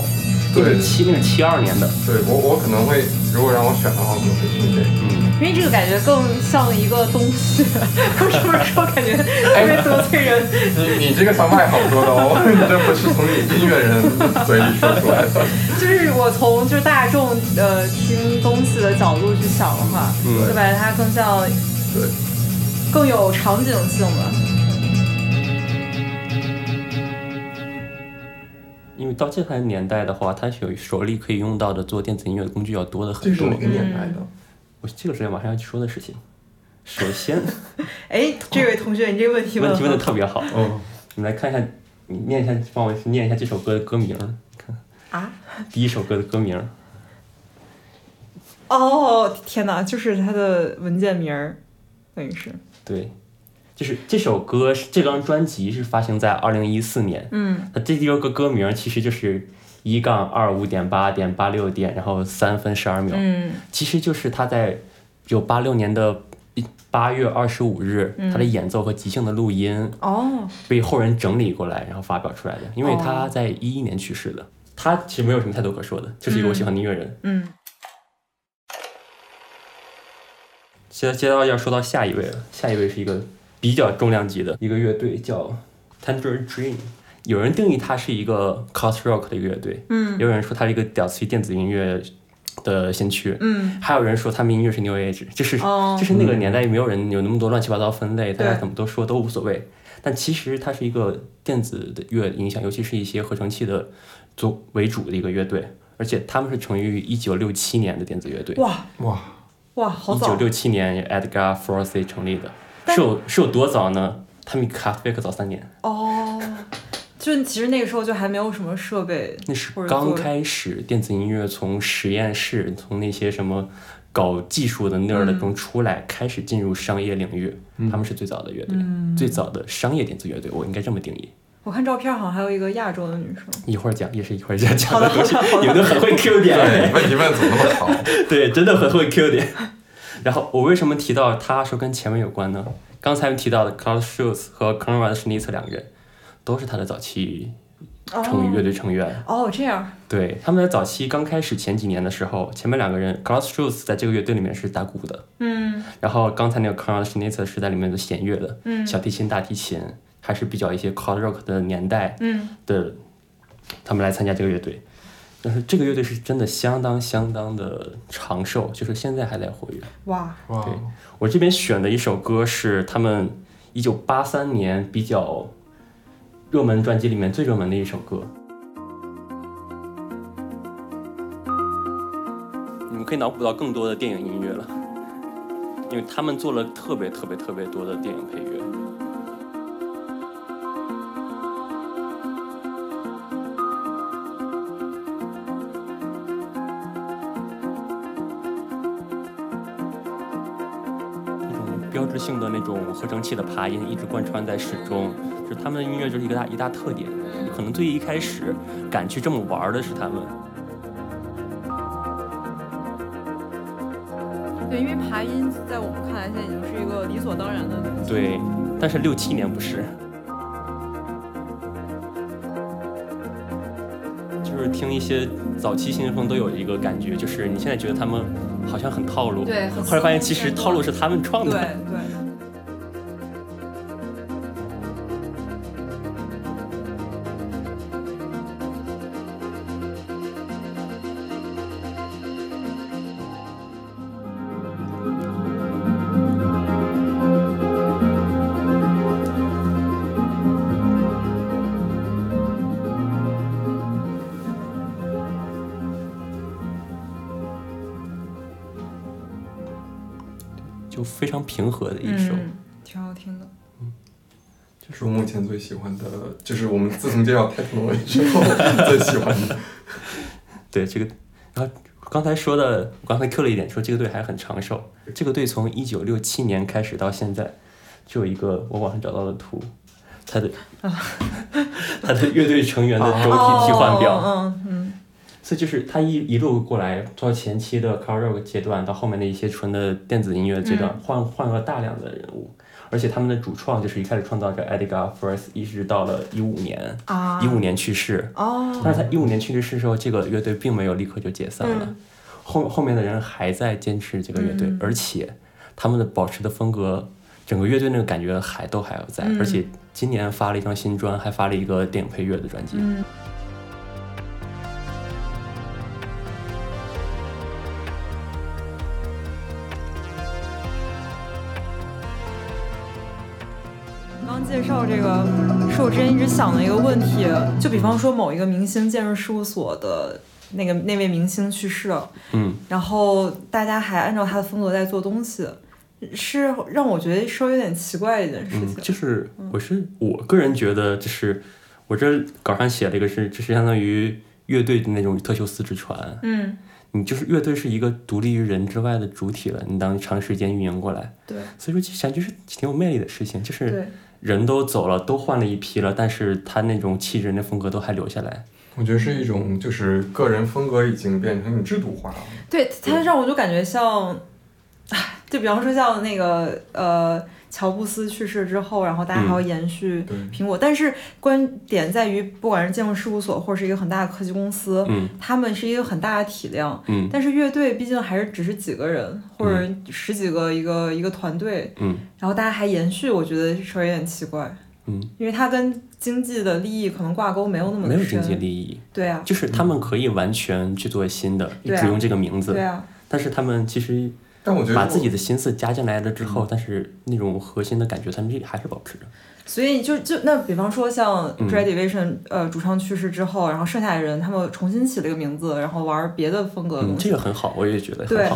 那对是七那是七二年的，对我我可能会，如果让我选的话，我可能会听这个。嗯，因为这个感觉更像一个东西，我是不是说感觉特别得罪人？你你这个像外行说的哦，你 这不是从你音乐人嘴里说出来的。就是我从就是大众呃听东西的角度去想的话，嗯就感觉它更像对，更有场景性吧。到这个年代的话，它是有手里可以用到的做电子音乐的工具要多的很多是哪。个年代的？我这个是马上要去说的事情。首先，哎，这位同学，你这个问题问问题问的特别好，哦，你们来看一下，你念一下，帮我念一下这首歌的歌名。看啊？第一首歌的歌名，哦，天哪，就是它的文件名儿，等于是，对，就是这首歌是这张专辑是发行在二零一四年。嗯那这第二个歌名其实就是一杠二五点八点八六点，然后三分十二秒，嗯其实就是他在有八六年的八月二十五日，嗯他的演奏和即兴的录音哦，被后人整理过来，然后发表出来的。因为他哦在一一年去世的，他其实没有什么太多可说的，就是一个我喜欢的音乐人。嗯现在接到要说到下一位了，下一位是一个比较重量级的一个乐队，叫 Tangerine Dream。有人定义它是一个 cos rock 的一个乐队，嗯。有人说它是一个屌丝电子音乐的先驱，嗯，还有人说他们音乐是 New Age，就是、哦。就是那个年代没有人有那么多乱七八糟分类，大家怎么都说都无所谓。但其实它是一个电子的乐影响，尤其是一些合成器的作为主的一个乐队，而且他们是成立于一九六七年的电子乐队。哇。哇，哇，好早，一九六七年 Edgar Froese 成立的，但是有是有多早呢？他们比卡菲克早三年，哦，就其实那个时候就还没有什么设备，那是刚开始电子音乐从实验室，从那些什么搞技术的那儿的嗯中出来，开始进入商业领域。他们是最早的乐队，嗯最早的商业电子乐队，我应该这么定义。我看照片好像还有一个亚洲的女生。一会儿讲，也是一会儿讲讲的的东西好的好，的你们都很会 Q 对，点，问题问得怎么那么好？对，真的很会 Q 点。然后我为什么提到他说跟前面有关呢？刚才提到的 Klaus Schulze 和 Konrad Schnitzer 两个人，都是他的早期成乐队成员。哦，这样，对，他们在早期刚开始前几年的时候，前面两个人 Klaus Schulze 在这个乐队里面是打鼓的，嗯然后刚才那个 Konrad Schnitzer 是在里面的弦乐的，嗯小提琴、大提琴，还是比较一些 Cloud Rock 的年代嗯，的，他们来参加这个乐队。但是这个乐队是真的相当相当的长寿，就是现在还在活跃。哇，哇，对我这边选的一首歌是他们一九八三年比较热门专辑里面最热门的一首歌。你们可以脑补到更多的电影音乐了，因为他们做了特别特别特别多的电影配乐。标志性的那种合成器的爬音一直贯穿在始终，就是他们的音乐就是一个大一大特点。可能最一开始敢去这么玩的是他们。对，因为爬音在我们看来现在已经是一个理所当然的东西。对，但是六七年不是，就是听一些早期新风都有一个感觉，就是你现在觉得他们好像很套路，对后来发现其实套路是他们创对的。对。就非常平和的一首。嗯，挺好听的。嗯这是我目前最喜欢的，就是我们自从介绍 techno 之后最喜欢的。对这个，然后刚才说的，我刚才 Q 了一点，说这个队还很长寿。这个队从一九六七年开始到现在，就有一个我网上找到的图，他的 他的乐队成员的周体替换表。哦嗯嗯所以就是他一一路过来，从前期的 car rock 阶段到后面的一些纯的电子音乐阶段，换换了大量的人物，而且他们的主创就是一开始创造者 Edgar Froese，一直到了一五年，啊一五年去世。哦，但是他一五年去世的时候，这个乐队并没有立刻就解散了。嗯后后面的人还在坚持这个乐队，嗯而且他们的保持的风格，整个乐队那个感觉还都还要在，嗯而且今年发了一张新专，还发了一个电影配乐的专辑。嗯。刚介绍这个，是我之前一直想的一个问题，就比方说某一个明星建筑事务所的那个那位明星去世了，嗯，然后大家还按照他的风格在做东西，是让我觉得稍微有点奇怪的一件事嗯情。，就是我是我个人觉得，就是我这稿上写了一个是，就是相当于乐队的那种特修斯之船。嗯，你就是乐队是一个独立于人之外的主体了，你当长时间运营过来，对所以说想就是挺有魅力的事情，就是对，人都走了，都换了一批了，但是他那种气质、那风格都还留下来。我觉得是一种就是个人风格已经变成一种制度化了。对，他让我就感觉像，唉就比方说像那个呃，乔布斯去世之后，然后大家还要延续苹果，但是观点在于，不管是建筑事务所或者是一个很大的科技公司，嗯他们是一个很大的体量，嗯。但是乐队毕竟还是只是几个人或者十几个一个一个团队，嗯。然后大家还延续，我觉得稍微有点奇怪，嗯，因为它跟经济的利益可能挂钩没有那么没有经济利益，对啊，就是他们可以完全去做新的，只用这个名字，对啊，但是他们其实但我觉得把自己的心思加进来了之后，但是那种核心的感觉，他们这里还是保持着。所以就就那比方说像嗯 Dread Division、呃主唱去世之后，然后剩下的人他们重新起了一个名字，然后玩别的风格的嗯，东西。这个很好，我也觉得对。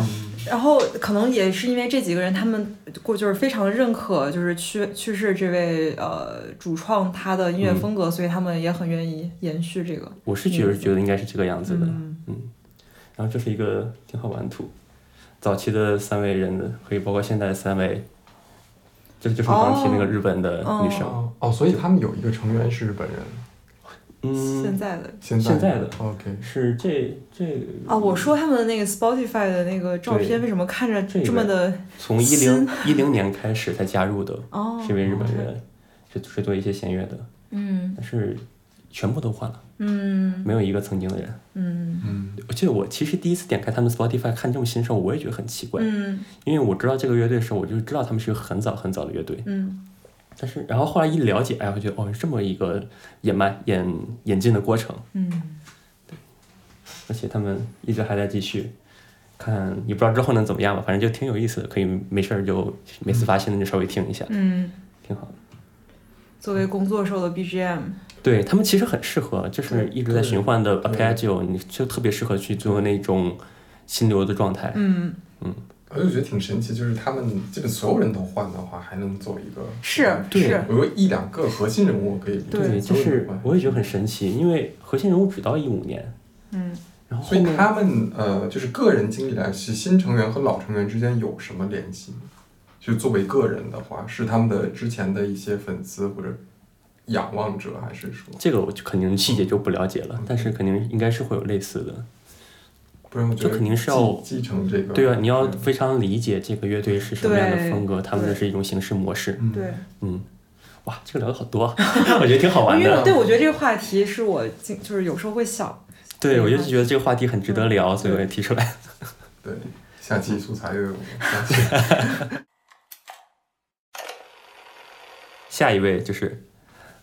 然后可能也是因为这几个人，他们过就是非常认可，就是去去世这位呃主创他的音乐风格，所以他们也很愿意延续这个。我是觉得觉得应该是这个样子的。嗯然后这是一个挺好玩的图，早期的三位人的，可以包括现在的三位，这就是我刚刚提那个日本的女生。哦。哦，所以他们有一个成员是日本人，嗯，现在的。现在的。OK，是这这啊，我说他们的那个 Spotify 的那个照片为什么看着这么的从一零一零年开始才加入的，哦是因为日本人，是是做一些弦乐的，嗯。但是全部都换了，嗯。没有一个曾经的人。嗯。嗯，我记得我其实第一次点开他们 Spotify 看这么新时候，我也觉得很奇怪，嗯。因为我知道这个乐队的时候，我就知道他们是个很早很早的乐队，嗯。但是然后后来一了解，哎，我觉得哦，是这么一个演慢演演进的过程，嗯。而且他们一直还在继续。看也不知道之后能怎么样吧，反正就挺有意思的，可以没事儿就每次发新的就稍微听一下，嗯，挺好的。作为工作时候的 BGM，对他们其实很适合，就是一直在循环的对。Arpeggio，你就特别适合去做那种心流的状态。嗯。嗯。我就觉得挺神奇，就是他们基本所有人都换的话，还能做一个是对。是，我有一两个核心人物可以对就是我也觉得很神奇，因为核心人物只到一五年，嗯。然后后所以他们呃，就是个人经历来，是新成员和老成员之间有什么联系吗？就作为个人的话，是他们的之前的一些粉丝或者仰望者，还是说，这个我就肯定细节就不了解了，但是肯定应该是会有类似的。不然我觉得这肯定是要继继承这个。对啊，你要非常理解这个乐队是什么样的风格，他们的是一种形式模式。嗯对。嗯，哇，这个聊的好多啊，我觉得挺好玩因为的。对我觉得这个话题是我经就是有时候会想，对，我就觉得这个话题很值得聊，所以我也提出来。对，下期素材又有下一位就是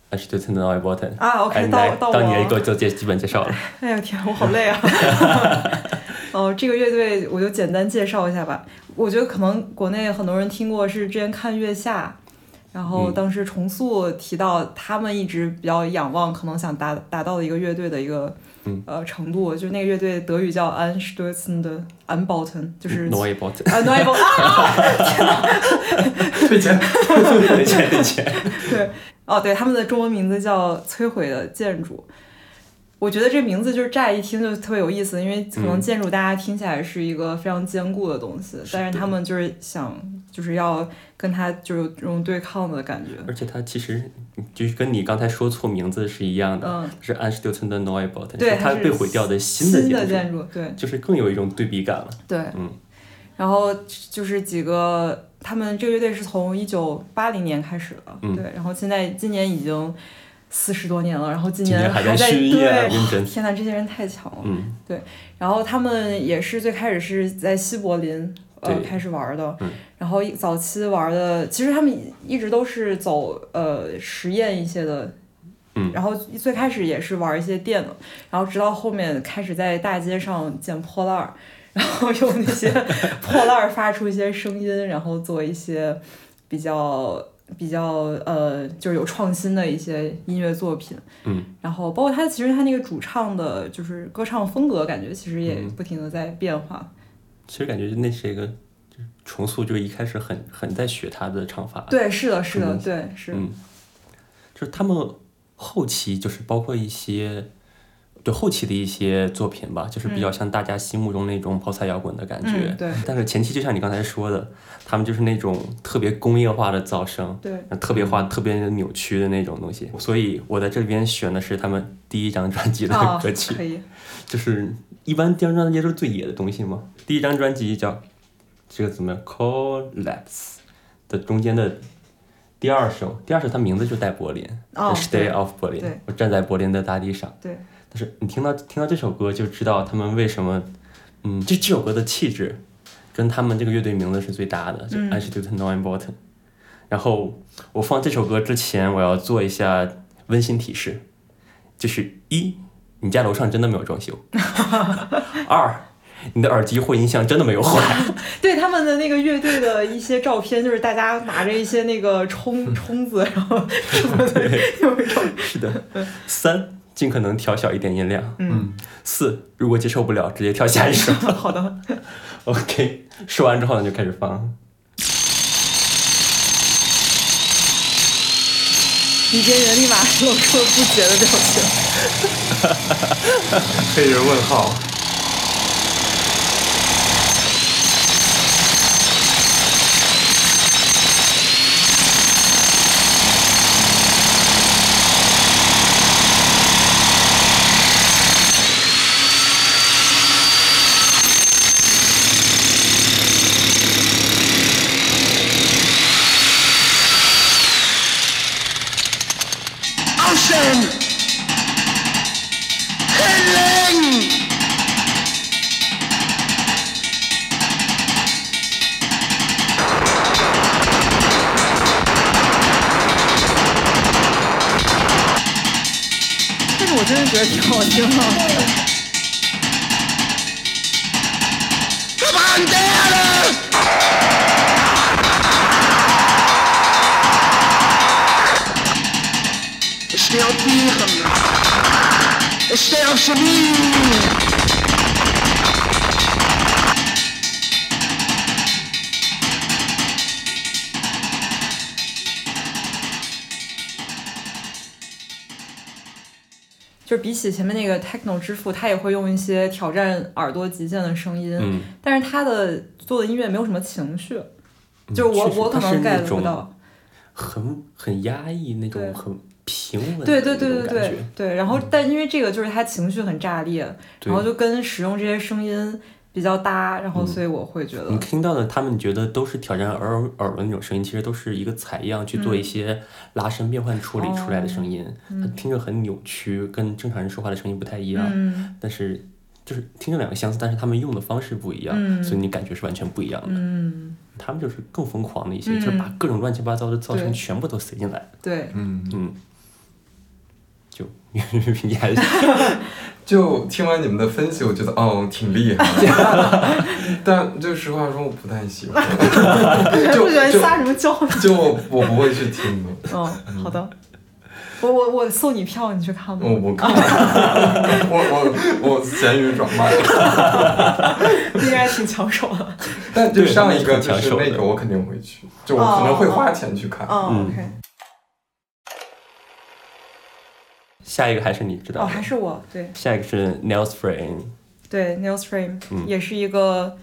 a s h t o n 的 Noy Bottom 啊，OK，哎到到我到你来给我做介基本介绍了。哎呀天，我好累啊！哦，这个乐队我就简单介绍一下吧。我觉得可能国内很多人听过，是之前看《月下》，然后嗯当时重塑提到他们一直比较仰望，可能想达达到的一个乐队的一个、嗯呃程度，就那个乐队德语叫 Anstoßen 的 Anbauten，就是。Noy Bottom，啊 n o i b o 啊！推荐。对钱对钱。对，哦，对，他们的中文名字叫《摧毁的建筑》。我觉得这名字就是乍一听就特别有意思，因为可能嗯建筑大家听起来是一个非常坚固的东西，但是的他们就是想就是要跟他就是有这种对抗的感觉。而且他其实就是跟你刚才说错名字是一样的，嗯，是 a n s t u t n 的 Noy Bottom，对，被毁掉的新新的建筑，对就是更有一种对比感了。对，嗯。然后就是几个，他们这个乐队是从一九八零年开始的，嗯对，然后现在今年已经四十多年了，然后今今年还在对，天呐，这些人太强了。嗯然后他们也是最开始是在西柏林呃对开始玩的，嗯然后早期玩的，其实他们一直都是走呃实验一些的。嗯然后最开始也是玩一些电的，然后直到后面开始在大街上捡破烂儿，然后用那些 破烂儿发出一些声音，然后做一些比较比较呃就是有创新的一些音乐作品。嗯，然后包括他其实他那个主唱的就是歌唱风格，感觉其实也嗯不停的在变化。其实感觉那是一个就重塑，就是一开始很很在学他的唱法。对，是的，是的，嗯对，是，嗯，就是他们后期就是包括一些对后期的一些作品吧，就是比较像大家心目中那种泡菜摇滚的感觉。嗯，对，但是前期就像你刚才说的，他们就是那种特别工业化的噪声，对，特别化、特别扭曲的那种东西。所以我在这边选的是他们第一张专辑的啊，歌曲，可以，就是一般第二张专辑都是最野的东西嘛。第一张专辑叫这个怎么样？Collapse 的中间的第二首，第二首它名字就带柏林、哦 s t 对 a y of Berlin。我站在柏林的大地上。对，但是你听到听到这首歌就知道他们为什么，嗯，这这首歌的气质跟他们这个乐队名字是最搭的，就嗯 Institute No Important。然后我放这首歌之前，我要做一下温馨提示，就是一，你家楼上真的没有装修；二，你的耳机或音箱真的没有坏。对他们的那个乐队的一些照片，就是大家拿着一些那个冲 冲子，然后什么的，有一种，是的。三，尽可能调小一点音量。嗯，四，如果接受不了，直接跳下一首。好的，OK，说完之后呢，就开始放。李边缘立马露出了不解的表情。黑人问号。起前面那个 techno 之父，他也会用一些挑战耳朵极限的声音，嗯，但是他的做的音乐没有什么情绪，就是我我可能 get 不到。很很压抑那对种很平稳对对对对对。对，然后但因为这个就是他情绪很炸裂，然后就跟使用这些声音比较搭，然后嗯。所以我会觉得你，听到的，他们觉得都是挑战耳耳的那种声音，其实都是一个采样去做一些拉伸变换处理出来的声音，它听着很扭曲，跟正常人说话的声音不太一样，嗯。但是就是听着两个相似，但是他们用的方式不一样，嗯所以你感觉是完全不一样的。嗯，他们就是更疯狂的一些，嗯就是把各种乱七八糟的噪声全部都塞进来，对，嗯，嗯，就 你还是 就听完你们的分析，我觉得哦挺厉害的，但就实话说，我不太喜欢，就不喜欢就撒什么娇。就我我不会去听。的，嗯，好的，我我我送你票，你去看吧。我不看，我我我闲鱼转卖，应该挺抢手的。但就对上一个很就是抢手那个，我肯定会去，就我可能会花钱去看。嗯嗯，OK，下一个还是你知道哦，还是我对。下一个是 Nels Frame，对 Nils Frame 嗯。也是一个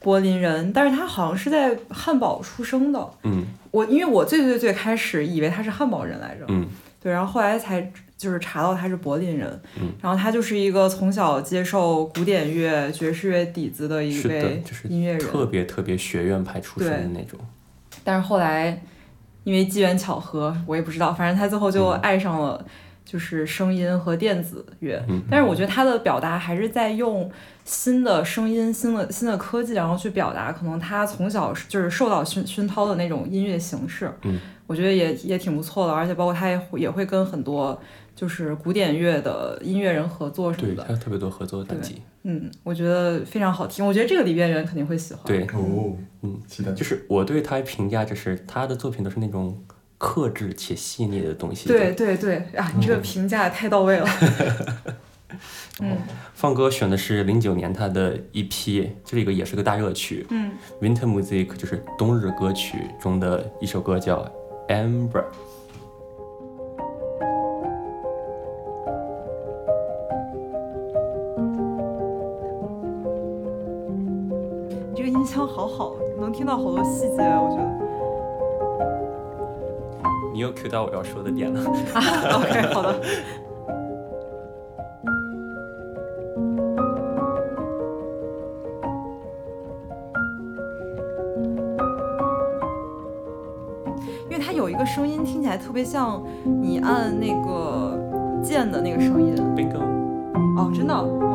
柏林人，但是他好像是在汉堡出生的。嗯。我因为我最最最开始以为他是汉堡人来着，嗯。对，然后后来才就是查到他是柏林人，嗯。然后他就是一个从小接受古典乐、爵士乐底子的一位，音乐人，特别特别学院派出身的那种，但是后来因为机缘巧合，我也不知道，反正他最后就嗯。爱上了就是声音和电子乐。嗯但是我觉得他的表达还是在用新的声音、新的新的科技，然后去表达可能他从小就是受到熏熏陶的那种音乐形式。嗯，我觉得也也挺不错的，而且包括他也会也会跟很多就是古典乐的音乐人合作什么对，的他。有特别多合作的专辑。嗯，我觉得非常好听。我觉得这个里边人肯定会喜欢。对，哦，嗯，期待。就是我对他评价就是他的作品都是那种克制且细腻的东西。对，对对啊，你这嗯个评价太到位了。嗯放歌选的是零九年他的一批这个也是个大热曲。嗯 Winter Music 就是冬日歌曲中的一首歌叫 Amber。你这个音箱好好，能听到好多细节，我觉得。你又 Q 到我要说的点了。啊，OK，好的。因为它有一个声音听起来特别像你按那个键的那个声音。Bingo。哦，真的？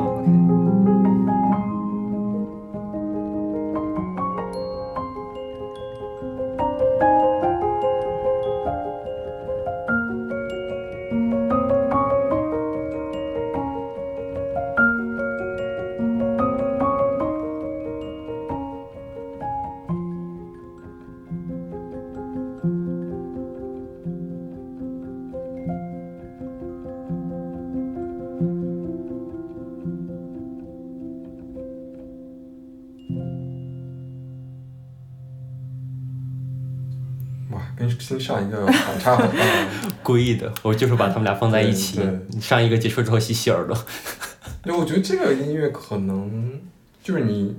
个反差很大。故意的，我就是把他们俩放在一起上一个结束之后洗洗耳朵。对，我觉得这个音乐可能就是你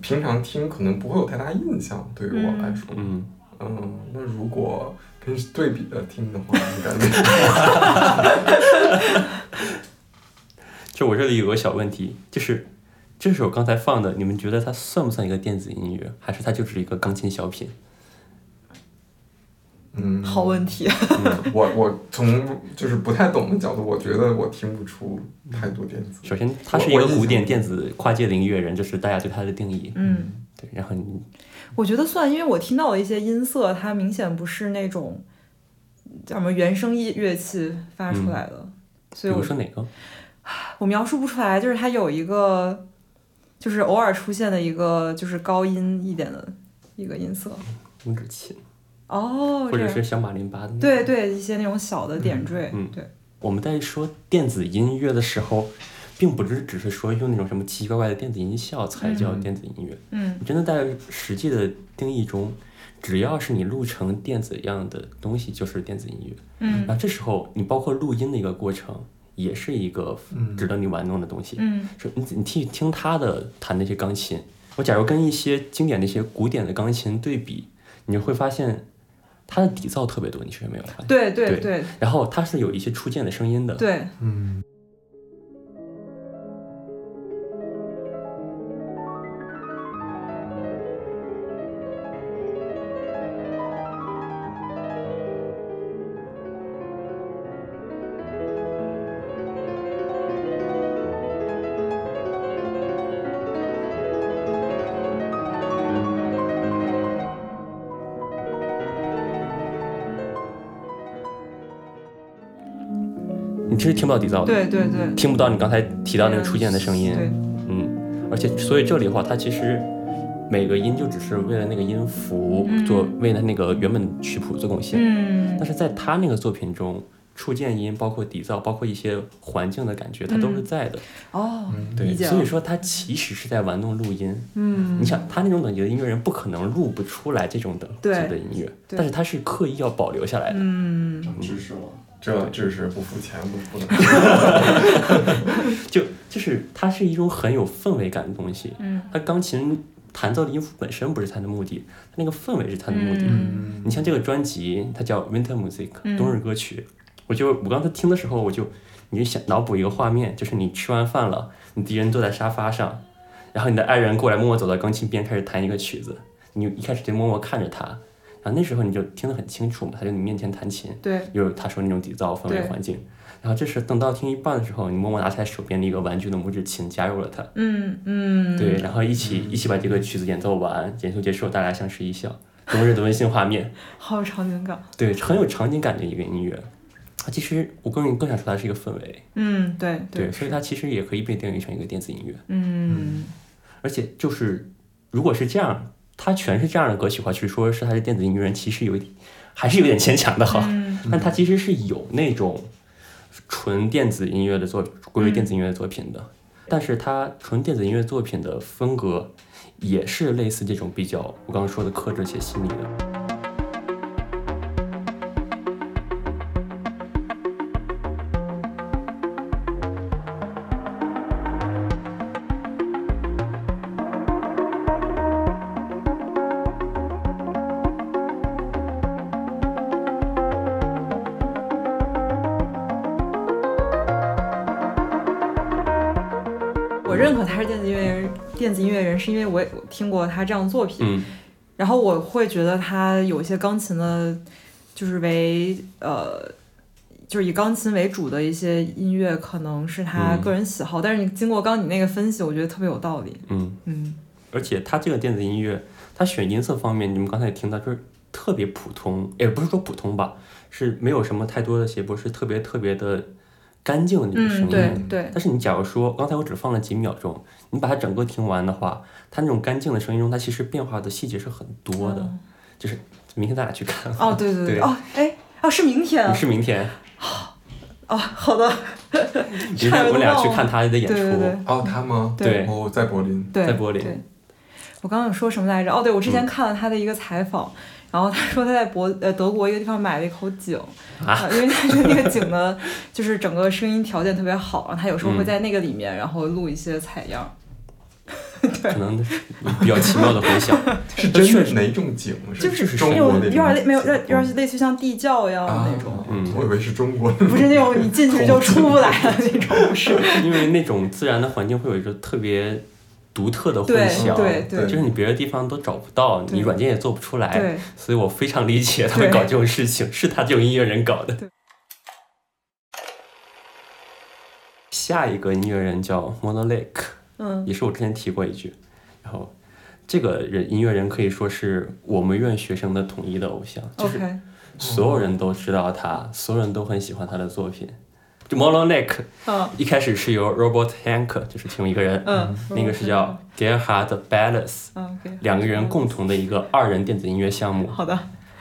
平常听可能不会有太大印象，对于我来说。嗯，嗯，那如果跟对比的听的话，你感觉 就我这里有个小问题，就是这首刚才放的，你们觉得它算不算一个电子音乐，还是它就是一个钢琴小品？嗯，好问题。我我从就是不太懂的角度，我觉得我听不出太多电子。首先，他是一个古典电子跨界的音乐人，这是大家对他的定义。嗯。对，然后你我觉得算，因为我听到的一些音色，它明显不是那种叫什么原声乐乐器发出来的，所以我说哪个？我描述不出来。就是它有一个，就是偶尔出现的一个，就是高音一点的一个音色。木指琴，哦，或者是小马林巴的对对一些那种小的点缀，嗯对，我们在说电子音乐的时候，并不是只是说用那种什么奇奇怪怪的电子音效才叫电子音乐。嗯真的在实际的定义中，只要是你录成电子样的东西，就是电子音乐。嗯。然后这时候你包括录音的一个过程，也是一个嗯。值得你玩弄的东西。嗯。说你你听听他的弹那些钢琴，我假如跟一些经典的一些古典的钢琴对比，你就会发现它的底噪特别多，你确实没有发现？对对对对然后它是有一些触键的声音的。对，嗯，听不到底噪的，对对对，听不到你刚才提到那个出键的声音。对，嗯，而且所以这里的话，它其实每个音就只是为了那个音符嗯做，为了那个原本曲谱做贡献。嗯但是在他那个作品中，触键音包括底噪，包括一些环境的感觉，它都是在的。哦，对，理解了所以说他其实是在玩弄录音。嗯你想，他那种等级的音乐人不可能录不出来这种等级的音乐，但是他是刻意要保留下来的。嗯长知识了，这这是不付钱不不能。就就是它是一种很有氛围感的东西。嗯它钢琴弹奏的音符本身不是它的目的，它那个氛围是它的目的。嗯你像这个专辑，它叫 Winter Music，嗯冬日歌曲。我就我刚才听的时候，我就你就想脑补一个画面，就是你吃完饭了，你敌人坐在沙发上，然后你的爱人过来默默走到钢琴边开始弹一个曲子，你一开始就默默看着他，然后那时候你就听得很清楚嘛，他在你面前弹琴，对，又有他说那种底噪氛围环境。然后这时等到听一半的时候，你默默拿起来手边的一个玩具的拇指琴，加入了它，嗯嗯，对，然后一起一起把这个曲子演奏完，演奏结束，大家相视一笑，冬日的温馨画面，好有场景感。对，很有场景感的一个音乐。啊其实我个人更想说它是一个氛围，嗯，对对，所以它其实也可以被定义成一个电子音乐。嗯而且就是如果是这样，它全是这样的歌曲的话，去说是他是电子音乐人，其实有一点还是有点牵强的哈。嗯但他其实是有那种纯电子音乐的作归为电子音乐的作品的，但是他纯电子音乐作品的风格也是类似这种比较我刚刚说的克制且细腻的。过他这样的作品，嗯。然后我会觉得他有一些钢琴的，就是为呃，就是以钢琴为主的一些音乐，可能是他嗯。个人喜好，但是你经过刚你那个分析，我觉得特别有道理。嗯，嗯。而且他这个电子音乐，他选音色方面，你们刚才也听到，就是特别普通，也不是说普通吧，是没有什么太多的写，不，是特别特别的干净的那种声嗯，音。对对，但是你假如说刚才我只放了几秒钟，你把它整个听完的话，它那种干净的声音中，它其实变化的细节是很多的。就是明天咱俩去看。哦，对对对。哦，哎，哦，是明天。啊，是明天，哦，好的，明天我们俩去看他的演出，对对对。哦，他吗？对。哦，在柏林。对，在柏林，我刚刚有说什么来着？哦，对，我之前看了他的一个采访，然后他说他在博呃德国一个地方买了一口井，啊因为他说那个井呢，就是整个声音条件特别好，然后他有时候会嗯在那个里面，然后录一些采样。可能比较奇妙的回响。是真的哪种井？就是是中那种有国那种点类没有，有点有景点类似像地窖一样的啊那种，嗯我以为是中国，不是那种你进去就出不来的那种，不是。因为那种自然的环境会有一个特别独特的混响，对对。就是你别的地方都找不到，你软件也做不出来，所以我非常理解他们搞这种事情，是他这种音乐人搞的。下一个音乐人叫 Mono Lake，嗯。也是我之前提过一句，然后这个人音乐人可以说是我们院学生的统一的偶像，就是所有人都知道他，所有人都很喜欢他的作品。就 Mono Lake 嗯。一开始是由 Robert Hank，就是其中一个人，嗯，那个是叫 Gerhard Ballas，嗯，OK，两个人共同的一个二人电子音乐项目。好的，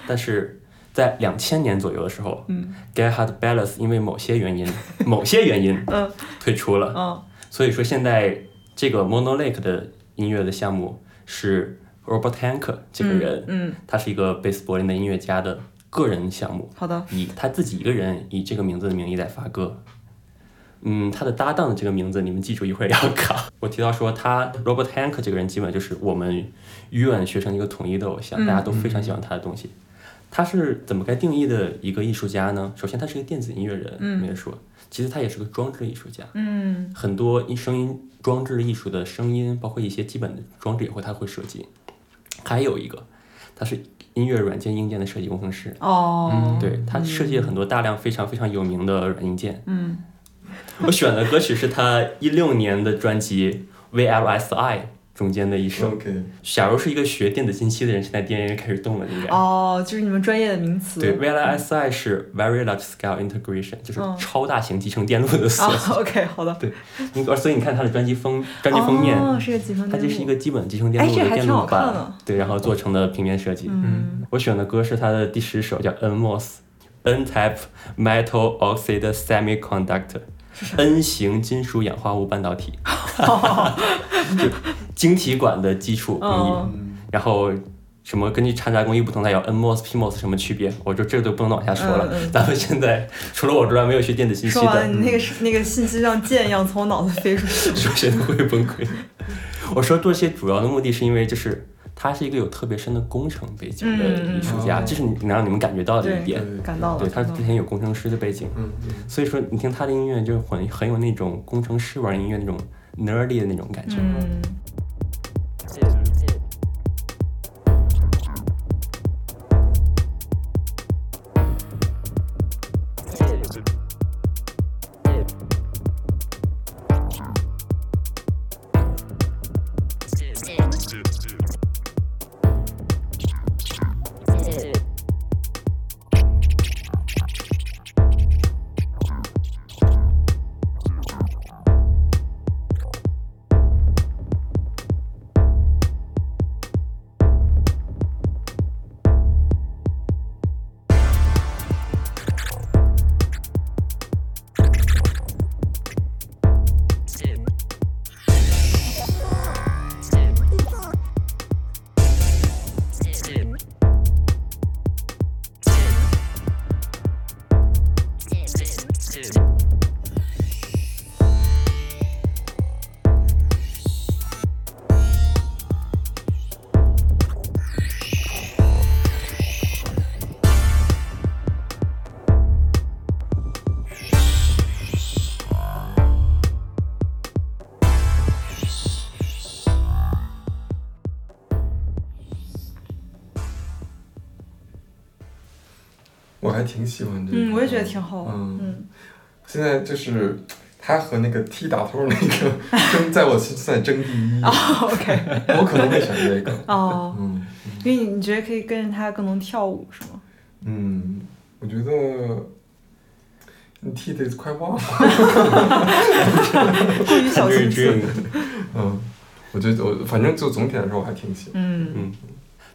但是在两千年左右的时候嗯，Gerhard Ballas 因为某些原因，某些原因嗯。退出了。嗯。所以说现在这个 Mono Lake 的音乐的项目是 Robert Hank 这个人，嗯，他是一个贝斯柏林的音乐家的个人项目，好的，以他自己一个人以这个名字的名义在发歌。嗯，他的搭档的这个名字你们记住，一会儿要考。我提到说他 Robert Hank 这个人基本就是我们院学生一个统一的偶像，嗯大家都非常喜欢他的东西。他是怎么该定义的一个艺术家呢？首先，他是一个电子音乐人，嗯没得说。其实他也是个装置艺术家，嗯很多音声音装置艺术的声音，包括一些基本的装置也会他会设计。还有一个，他是音乐软件硬件的设计工程师，哦，对他设计了很多大量非常非常有名的软硬件。嗯。我选的歌曲是他一六年的专辑《VLSI》中间的一首。OK，假如是一个学电子信息的人，现在 DNA 开始动了，应该。哦，就是你们专业的名词，对，VLSI 是 Very Large Scale Integration，就是嗯超大型集成电路的缩啊写。OK，好的，对，你所以你看它的专辑封专辑封面，哦，是个集成，它就是一个基本集成电哎路的电路板，对，然后做成的平面设计。嗯我选的歌是他的第十首，叫 NMOS。N-type metal oxide semiconductor。N 型金属氧化物半导体，就晶体管的基础工艺，哦然后什么根据掺杂工艺不同，它有 NMOS、PMOS 什么区别？我就这都不能往下说了。嗯嗯 咱们现在除了我之外，没有学电子信息的，你那个是那个信息像箭一样从我脑子飞出去。数学都会崩溃。我说这些主要的目的是因为就是他是一个有特别深的工程背景的艺术家，哦。这是能让你们感觉到的一点。对感到了，对他之前有工程师的背景，所以说你听他的音乐就很很有那种工程师玩音乐那种 nerdy 的那种感觉。嗯还挺喜欢这个。嗯，我也觉得挺好的。嗯嗯，现在就是他和那个 T 打头那个争，在我心在争第一。哦，OK，我可能会选这个。哦，嗯因为你你觉得可以跟着他更能跳舞是吗？嗯，我觉得你 T 的快忘了。过于小心思。嗯，我觉得我反正就总体来说我还挺喜欢。嗯嗯，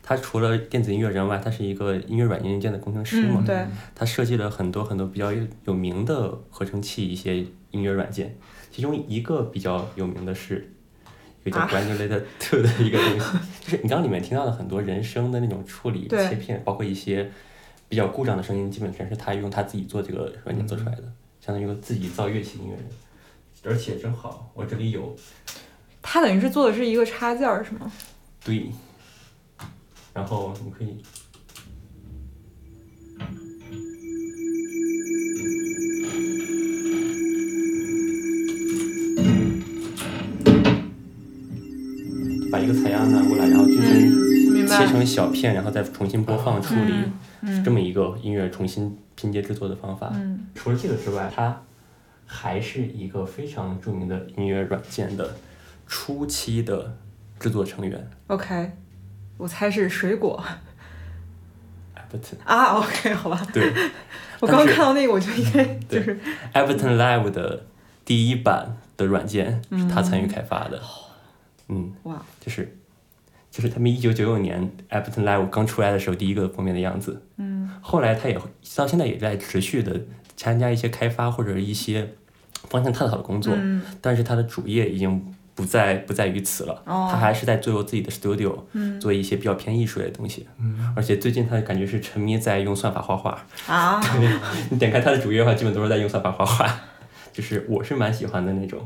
他除了电子音乐人外，他是一个音乐软件硬件的工程师嘛。嗯，对，他设计了很多很多比较有有名的合成器一些音乐软件，其中一个比较有名的是一个叫啊 Granulator Two 的一个东西，就是你刚刚里面听到的很多人声的那种处理对切片，包括一些比较故障的声音，基本全是他用他自己做这个软件做出来的，相当于一个自己造乐器音乐人。而且正好我这里有他等于是做的是一个插件儿是吗？对，然后你可以。把一个采样拿过来，然后进行切成小片，然后再重新播放处理，嗯是这么一个音乐重新拼接制作的方法。嗯除了这个之外，它还是一个非常著名的音乐软件的初期的制作成员，OK，我猜是水果。啊，OK，好吧，对。我刚刚看到那个我就应该就对。是 Ableton Live 的第一版的软件是他参与开发的。嗯，哇，就是就是他们一九九九年 Ableton Live 刚出来的时候第一个封面的样子。嗯。后来他也到现在也在持续的参加一些开发或者一些方向探讨的工作，嗯。但是他的主业已经不在不在于此了，哦。他还是在做自己的 studio，、嗯。做一些比较偏艺术类的东西。而且最近他感觉是沉迷在用算法画画，啊，你点开他的主页的话，基本都是在用算法画画，就是我是蛮喜欢的那种。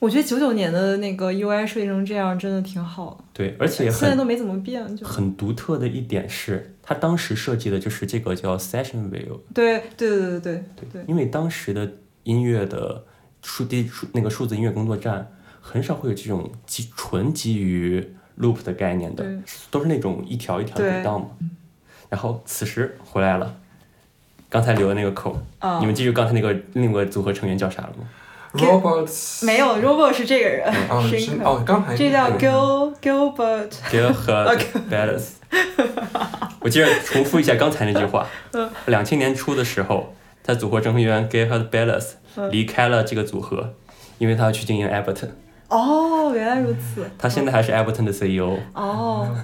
我觉得九九年的那个 UI 设计成这样真的挺好。的，对，而且现在都没怎么变，就。很独特的一点是，他当时设计的就是这个叫 Session View，对对对对对。对，因为当时的音乐的数第数那个数字音乐工作站很少会有这种基纯基于 loop 的概念的，都是那种一条一条轨道嘛。然后此时回来了，刚才留的那个扣，啊你们记住刚才那个另一个组合成员叫啥了吗？？Roberts 没有，Robert 是这个人 啊是哦，刚才这叫 Gil Gilbert，Gil 和 Bellis。我接着重复一下刚才那句话。两千年初的时候，他组合成员 Gil 和 Bellis 离开了这个组合，因为他要去经营 Ableton。哦，原来如此，他现在还是 Ableton 的 CEO。哦，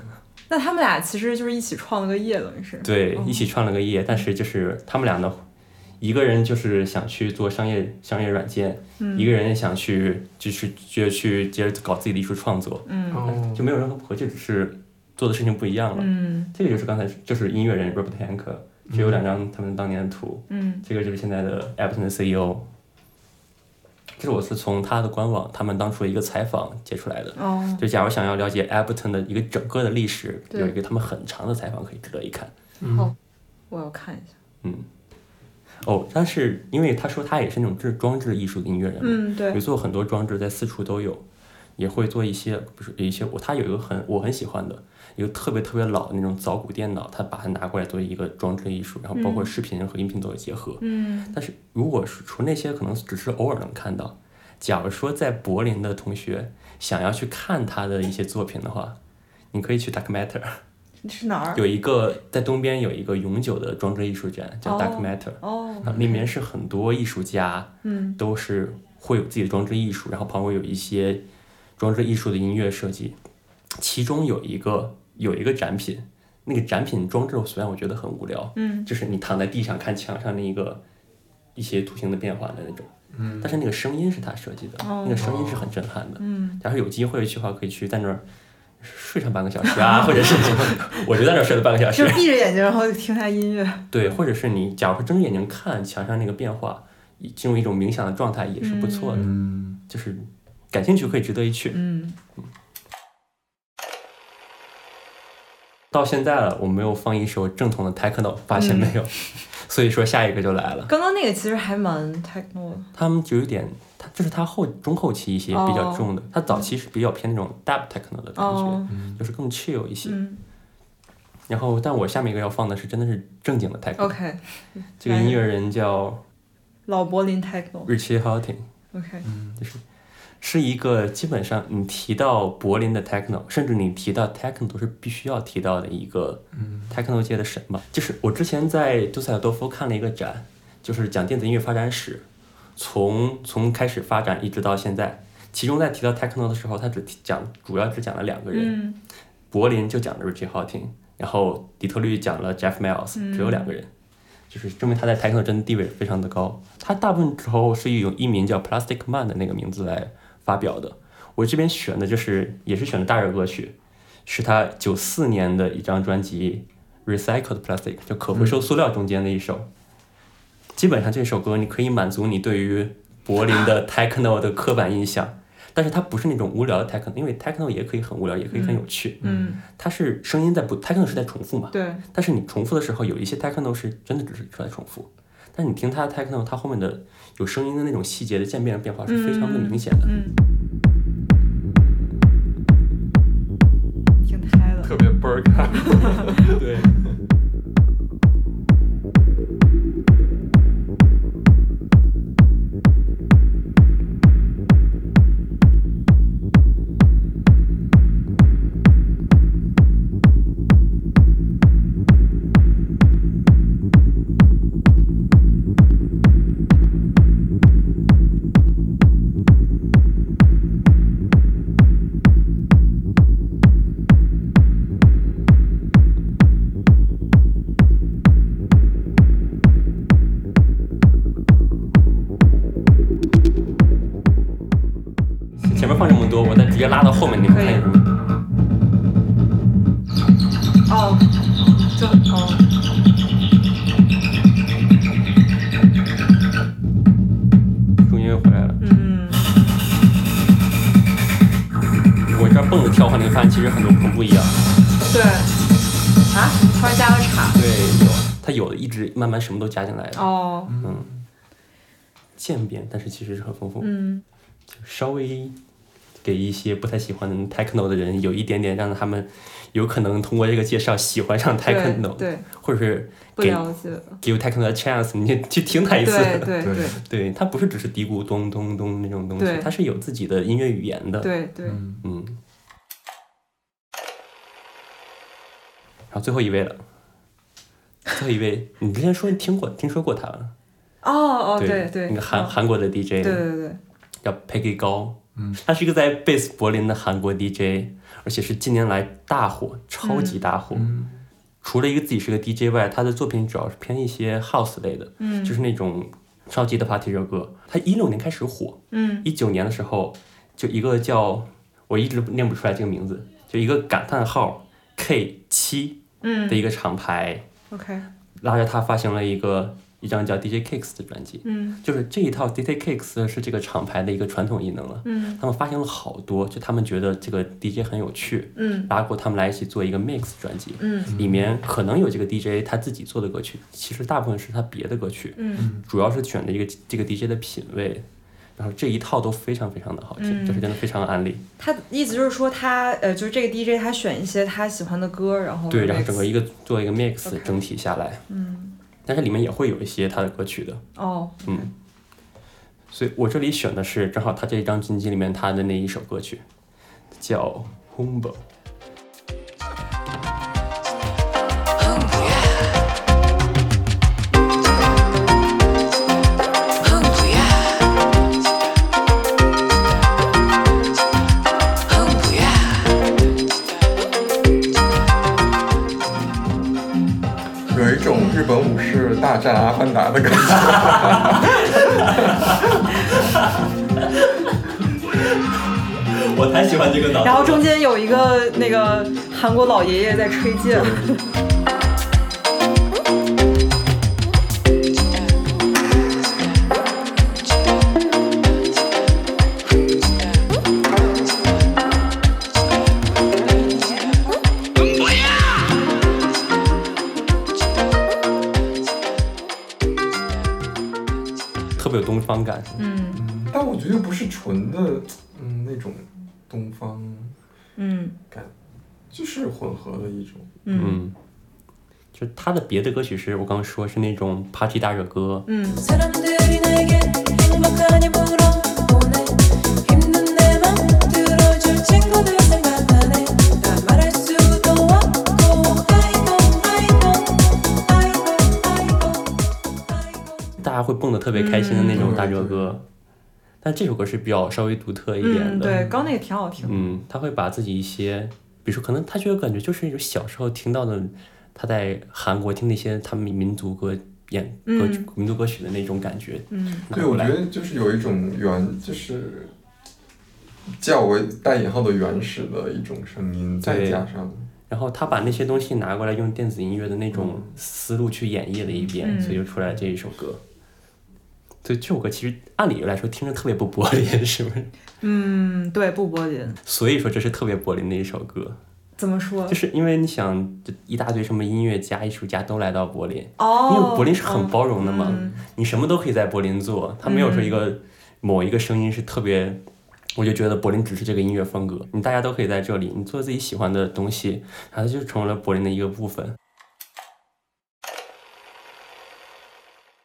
那他们俩其实就是一起创了个业，等于是，对，一起创了个业，但是就是他们俩呢，一个人就是想去做商业商业软件，一个人想去就是就去接着搞自己的艺术创作，嗯。哦。就没有任何不合就，只是做的事情不一样了。嗯。这个就是刚才就是音乐人 Robert Hank，只有两张他们当年的图，嗯。这个就是现在的 Ableton 的 CEO。这是我是从他的官网，他们当初的一个采访截出来的。哦，就假如想要了解 Ableton 的一个整个的历史，有一个他们很长的采访可以值得一看。好，我要看一下，嗯，哦，但是因为他说他也是那种制装置艺术的音乐人，嗯对。有，做很多装置在四处都有，也会做一些不是一些我他有一个很我很喜欢的一个特别特别老的那种早古电脑，他把它拿过来作为一个装置艺术，然后包括视频和音频都有结合。嗯但是如果是除那些可能只是偶尔能看到，假如说在柏林的同学想要去看他的一些作品的话，你可以去 Dark Matter。是哪儿？有一个在东边有一个永久的装置艺术展，叫哦 Dark Matter，、哦，啊，里面是很多艺术家嗯都是会有自己的装置艺术，然后旁边有一些装置艺术的音乐设计，其中有一个有一个展品，那个展品装置虽然我觉得很无聊，嗯。就是你躺在地上看墙上那个一些图形的变化的那种，嗯。但是那个声音是他设计的，哦。那个声音是很震撼的，嗯。假如有机会去的话，可以去在那儿睡上半个小时啊，或者是我就在那儿睡了半个小时。就，闭着眼睛然后听下音乐，对，或者是你假如说睁着眼睛看墙上那个变化，进入一种冥想的状态也是不错的，嗯，就是感兴趣可以值得一去。嗯到现在了，我没有放一首正统的 techno，发现没有？所以说下一个就来了。刚刚那个其实还蛮 techno 的，他们就有点，他这是他后中后期一些比较重的，他早期是比较偏那种 dub techno 的感觉，哦。就是更 chill 一些。嗯。然后，但我下面一个要放的是真的是正经的 techno，、OK，这个音乐人叫老柏林 techno。Richie Houghton，OK，就是一个基本上你提到柏林的 techno，甚至你提到 techno 都是必须要提到的一个 techno 界的神吧。就是我之前在杜塞尔多夫看了一个展，就是讲电子音乐发展史，从从开始发展一直到现在。其中在提到 techno 的时候，他只提讲主要只讲了两个人，嗯柏林就讲的 Richie Hawtin，然后底特律讲了 Jeff Mills，只有两个人，就是证明他在 techno 真的地位非常的高。他大部分时候是用艺名叫 Plastic Man 的那个名字来发表的。我这边选的就是也是选的大热歌曲，是他九四年的一张专辑《Recycled Plastic》，就可回收塑料中间的一首。基本上这首歌你可以满足你对于柏林的 techno 的刻板印象，但是它不是那种无聊的 techno，因为 techno 也可以很无聊，也可以很有趣。嗯，它是声音在不 techno 是在重复嘛，对，但是你重复的时候，有一些 techno 是真的只是在重复，但你听它的 techno，它后面的有声音的那种细节的渐变变化是非常的明显的。嗯，挺嗨的。特别倍儿感。对。蹦着跳的话，你会发现其实很多很不一样。对。啊，突然加了茶。对，有它有的一直慢慢什么都加进来的，哦，嗯，渐变，但是其实是很丰富。嗯稍微给一些不太喜欢 techno 的人有一点点让他们有可能通过这个介绍喜欢上 techno，对对，或者是不给。give techno a chance，你去听它一次。对对对 它不是只是嘀咕咚咚咚那种东西对，它是有自己的音乐语言的。对对，嗯。然后最后一位了，最后一位，你之前说你听过听说过他了？哦哦对对那，个韩哦韩国的 DJ，对对对，叫 Peggy 高，嗯，他是一个在贝斯柏林的韩国 DJ，而且是近年来大火，超级大火。除了一个自己是个 DJ 外，他的作品主要是偏一些 house 类的，嗯。就是那种超级的 party 热歌。他一六年开始火，嗯。一九年的时候就一个叫我一直念不出来这个名字，就一个感叹号 K 七的嗯。一个厂牌，，OK，拉着他发行了一个一张叫 DJ Kicks 的专辑。嗯。就是这一套 DJ Kicks 是这个厂牌的一个传统艺能了。嗯。他们发行了好多，就他们觉得这个 DJ 很有趣，嗯。拉过他们来一起做一个 mix 专辑，嗯。里面可能有这个 DJ 他自己做的歌曲，其实大部分是他别的歌曲，嗯。主要是选的一个这个 DJ 的品味，然后这一套都非常非常的好听，嗯这是真的非常安利。他的意思就是说他呃，就是这个 DJ 他选一些他喜欢的歌，然后对，然后整个一个做一个 mix，整体下来，嗯。但是里面也会有一些他的歌曲的，哦嗯，所以我这里选的是正好他这一张专辑里面他的那一首歌曲，叫《Humble》。大战阿凡达的感觉。我才喜欢这个脑然后中间有一个那个韩国老爷爷在吹剑，方感。嗯。但我觉得不是纯的，嗯，那种东方嗯。感，就是混合的一种。嗯。嗯，就他的别的歌曲是我刚刚说是那种 party 大热歌，嗯家会蹦的特别开心的那种大热歌。但这首歌是比较稍微独特一点嗯，的，对，刚那个挺好听。嗯，他会把自己一些，比如说可能他觉得感觉就是一种小时候听到的，他在韩国听那些他们民族歌演歌曲、民族歌曲的那种感觉，嗯。对，我觉得就是有一种原，就是较为带引号的原始的一种声音，再加上。然后他把那些东西拿过来，用电子音乐的那种思路去演绎了一遍，嗯。所以就出来了这一首歌。对，这首歌其实按理来说听着特别不柏林，是不是？嗯，对，不柏林，所以说这是特别柏林的一首歌，怎么说就？是因为你想，这一大堆什么音乐家、艺术家都来到柏林，哦，因为柏林是很包容的嘛，嗯你什么都可以在柏林做，他没有说一个某一个声音是特别，我就觉得柏林只是这个音乐风格，你大家都可以在这里，你做自己喜欢的东西，然后它就成为了柏林的一个部分。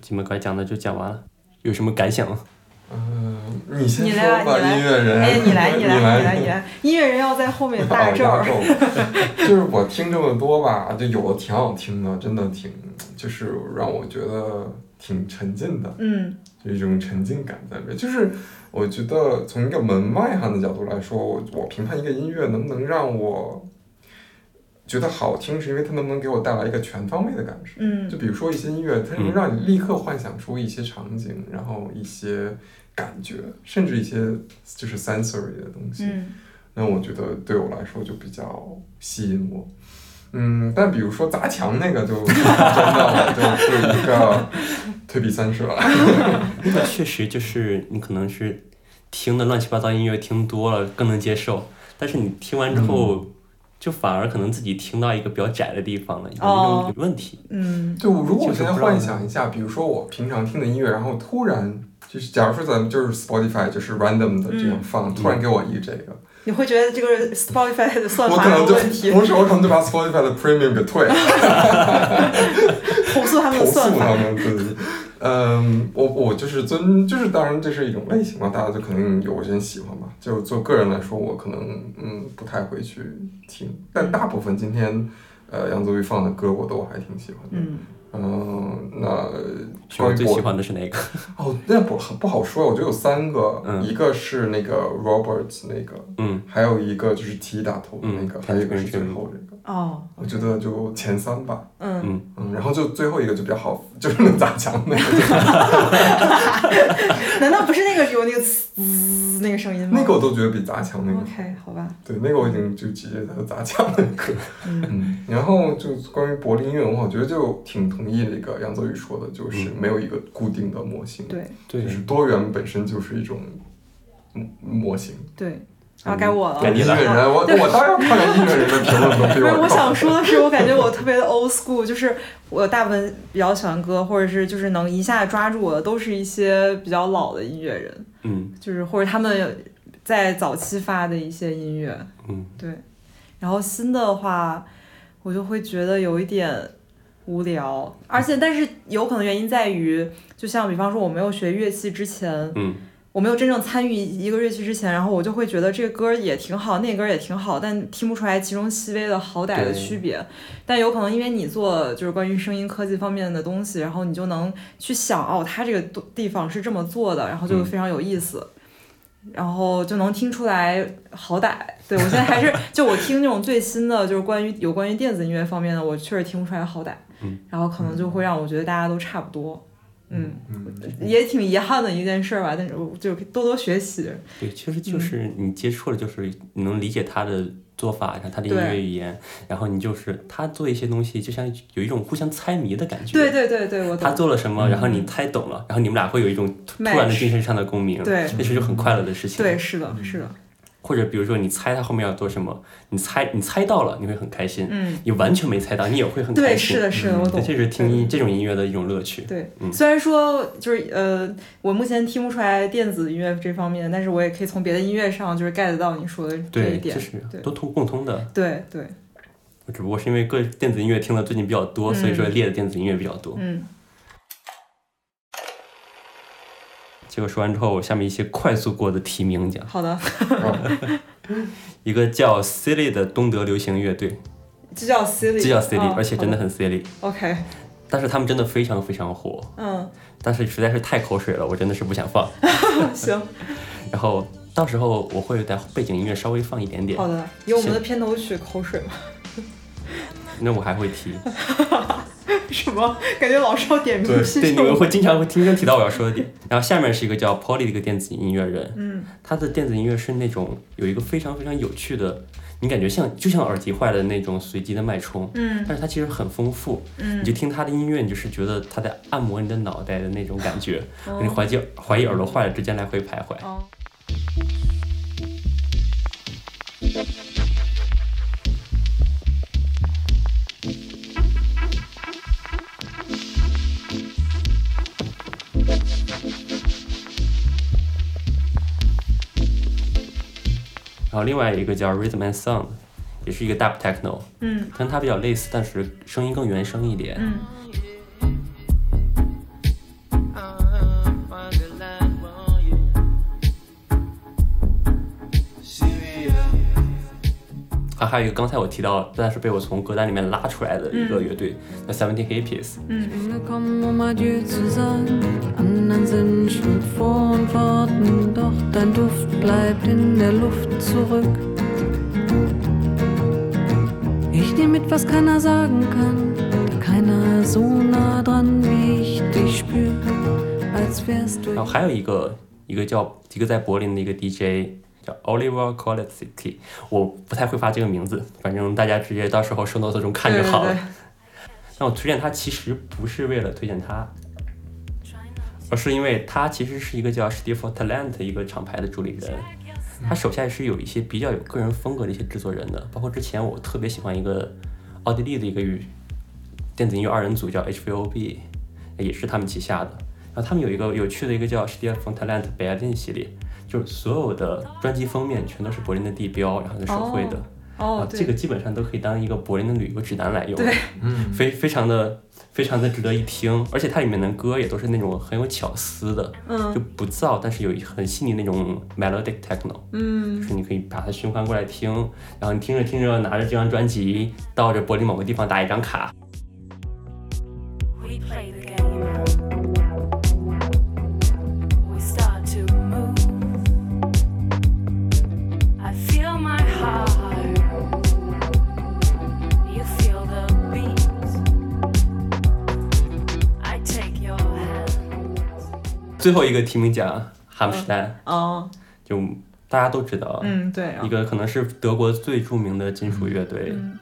你们该讲的就讲完了，有什么感想？嗯，你先说吧，音乐人，哎，你来，你 你来，你来，你来，音乐人要在后面大哦 咒。就是我听这么多吧，就有的挺好听的，真的挺，就是让我觉得挺沉浸的，嗯。就一种沉浸感在里面。就是我觉得从一个门外汉的角度来说，我我评判一个音乐能不能让我觉得好听，是因为它能不能给我带来一个全方位的感受。嗯就比如说一些音乐，它能让你立刻幻想出一些场景，然后一些感觉，甚至一些就是 sensory 的东西。嗯那我觉得对我来说就比较吸引我。嗯，但比如说砸墙那个就 真的就是一个退避三舍了。那个确实就是你可能是听的乱七八糟音乐听多了更能接受，但是你听完之后，就反而可能自己听到一个比较窄的地方了，有一哦种问题。嗯就如果我现在幻想一下，比如说我平常听的音乐，然后突然就是，假如说咱们就是 Spotify 就是 random 的这样放，突然给我一这个，你会觉得这个 Spotify 的算法我可能就有问题，同时我可能就把 Spotify 的 Premium 给退了。投诉他们投诉的算法。他们自己。嗯，我我就是尊，就是当然这是一种类型嘛，大家就肯定有些人喜欢嘛。就做个人来说，我可能嗯不太会去听，但大部分今天呃杨宗纬放的歌我都还挺喜欢的。嗯嗯，那是我最喜关于我欢的是哪个？哦，那不不好说，我觉得有三个，嗯一个是那个 Roberts 那个，嗯，还有一个就是 T 打头的那个，嗯还有一个是最后这个。哦，我觉得就前三吧。嗯，嗯，嗯，然后就最后一个就比较好，就是能砸墙那个，难道不是那个有那个滋那个声音吗？那个我都觉得比砸墙那个好。OK，好吧。对，那个我已经就直接在砸墙那个。嗯嗯，然后就关于柏林音乐文化，我觉得就挺同意那个杨泽宇说的，就是没有一个固定的模型，对对就是多元本身就是一种嗯模型。对，然后该我了。该你了音乐人，我我当然看看音乐人的评论都比不是，我。想说的是，我感觉我特别的 old school，就是我大部分比较喜欢歌，或者是就是能一下抓住我的，都是一些比较老的音乐人，嗯就是或者他们在早期发的一些音乐，嗯，对。然后新的话，我就会觉得有一点无聊，而且但是有可能原因在于，就像比方说我没有学乐器之前，嗯，我没有真正参与一个乐器之前，然后我就会觉得这个歌也挺好，那个歌也挺好，但听不出来其中细微的好歹的区别。但有可能因为你做就是关于声音科技方面的东西，然后你就能去想哦，它这个地地方是这么做的，然后就嗯非常有意思。然后就能听出来好歹，对我现在还是 就我听那种最新的，就是关于有关于电子音乐方面的，我确实听不出来好歹，嗯然后可能就会让我觉得大家都差不多，嗯，嗯，也挺遗憾的一件事吧，但是我就多多学习，对，其实就是你接触了，就是你能理解他的做法，然后他的音对。乐语言，然后你就是他做一些东西，就像有一种互相猜谜的感觉。对对对对，我他，做了什么，然后你猜懂了，然后你们俩会有一种突突然的精神上的共鸣，对。那是一种很快乐的事情。对，是的，是的，或者比如说你猜他后面要做什么，你猜你猜到了，你会很开心；嗯，你完全没猜到，你也会很开心对，是的，是的，我懂，对这是听音这种音乐的一种乐趣。对，嗯虽然说就是呃，我目前听不出来电子音乐这方面，但是我也可以从别的音乐上就是 get 到你说的这一对，点这，是对都通共通的。对对，我只不过是因为个电子音乐听的最近比较多，所以说列的电子音乐比较多。嗯，结果说完之后，下面一些快速过的提名奖，好的，一个叫 Silly 的东德流行乐队，这叫 silly，这叫 Silly，、哦而且真的很 Silly，OK，但是他们真的非常非常火，嗯，但是实在是太口水了，我真的是不想放。行，然后到时候我会在背景音乐稍微放一点点好，的，有我们的片头曲口水吗？那我还会提。什么？感觉老是要点名对批对，你们。会经常会听声提到我要说的点。然后下面是一个叫 Polly 的一个电子音乐人，嗯，他的电子音乐是那种有一个非常非常有趣的，你感觉像就像耳机坏了那种随机的脉冲，嗯但是它其实很丰富，嗯你就听他的音乐，你就是觉得他在按摩你的脑袋的那种感觉，哦你怀疑怀疑耳朵坏了之间来回徘徊。哦，然后另外一个叫 Rhythm and Sound，也是一个 Dub Techno，嗯跟它比较类似，但是声音更原声一点。嗯啊，还有一个刚才我提到，但是被我从歌单里面拉出来的一个乐队，叫 Seventeen Hippies。um. Ich mit, was keiner sagen kann, keiner so nah dran, wie ich dich spür, als wärst du. 然后还有一个一个叫一个在柏林的一个 DJ 叫 Oliver c o l e t z i k 我不太会发这个名字，反正大家直接到时候收 notes 中看就好了。对对对但我推荐他其实不是为了推荐他，而是因为他其实是一个叫 Steve for Talent 一个厂牌的主理人，他手下也是有一些比较有个人风格的一些制作人的，包括之前我特别喜欢一个奥地利的一个语电子音乐二人组叫 HVOB，也是他们旗下的。然后他们有一个有趣的一个叫 Steve for Talent Berlin 系列，就是所有的专辑封面全都是柏林的地标，然后是手绘的。啊，，哦对，这个基本上都可以当一个柏林的旅游指南来用。对，嗯，非非常的非常的值得一听，而且它里面的歌也都是那种很有巧思的，嗯就不燥，但是有很细腻那种 melodic techno，嗯就是你可以把它循环过来听，然后你听着听着拿着这张专辑到这柏林某个地方打一张卡，最后一个提名奖哈姆斯丹，哦，就大家都知道，嗯对啊一，个可能是德国最著名的金属乐队，嗯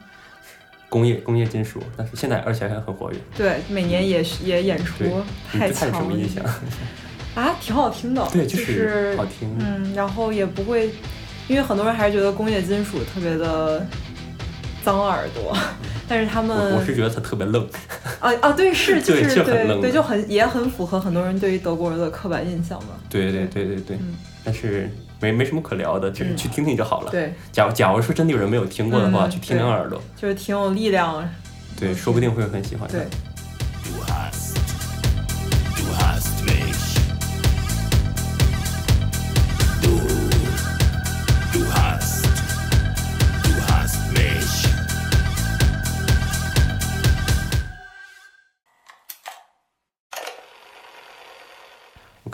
工业工业金属，但是现在而且还很活跃。对，每年也是也演出太对他有什么印象？啊，挺好听的，对，就就是好听。嗯，然后也不会，因为很多人还是觉得工业金属特别的脏耳朵，但是他们我我是觉得他特别愣，啊啊，对，是就是对对，就很也很符合很多人对于德国人的刻板印象嘛。对对对对对，嗯但是没没什么可聊的，就是嗯去听听就好了。对，假如假如说真的有人没有听过的话，嗯去听听耳朵，就是挺有力量。对，说不定会很喜欢的。对，Du hast, du hast mich.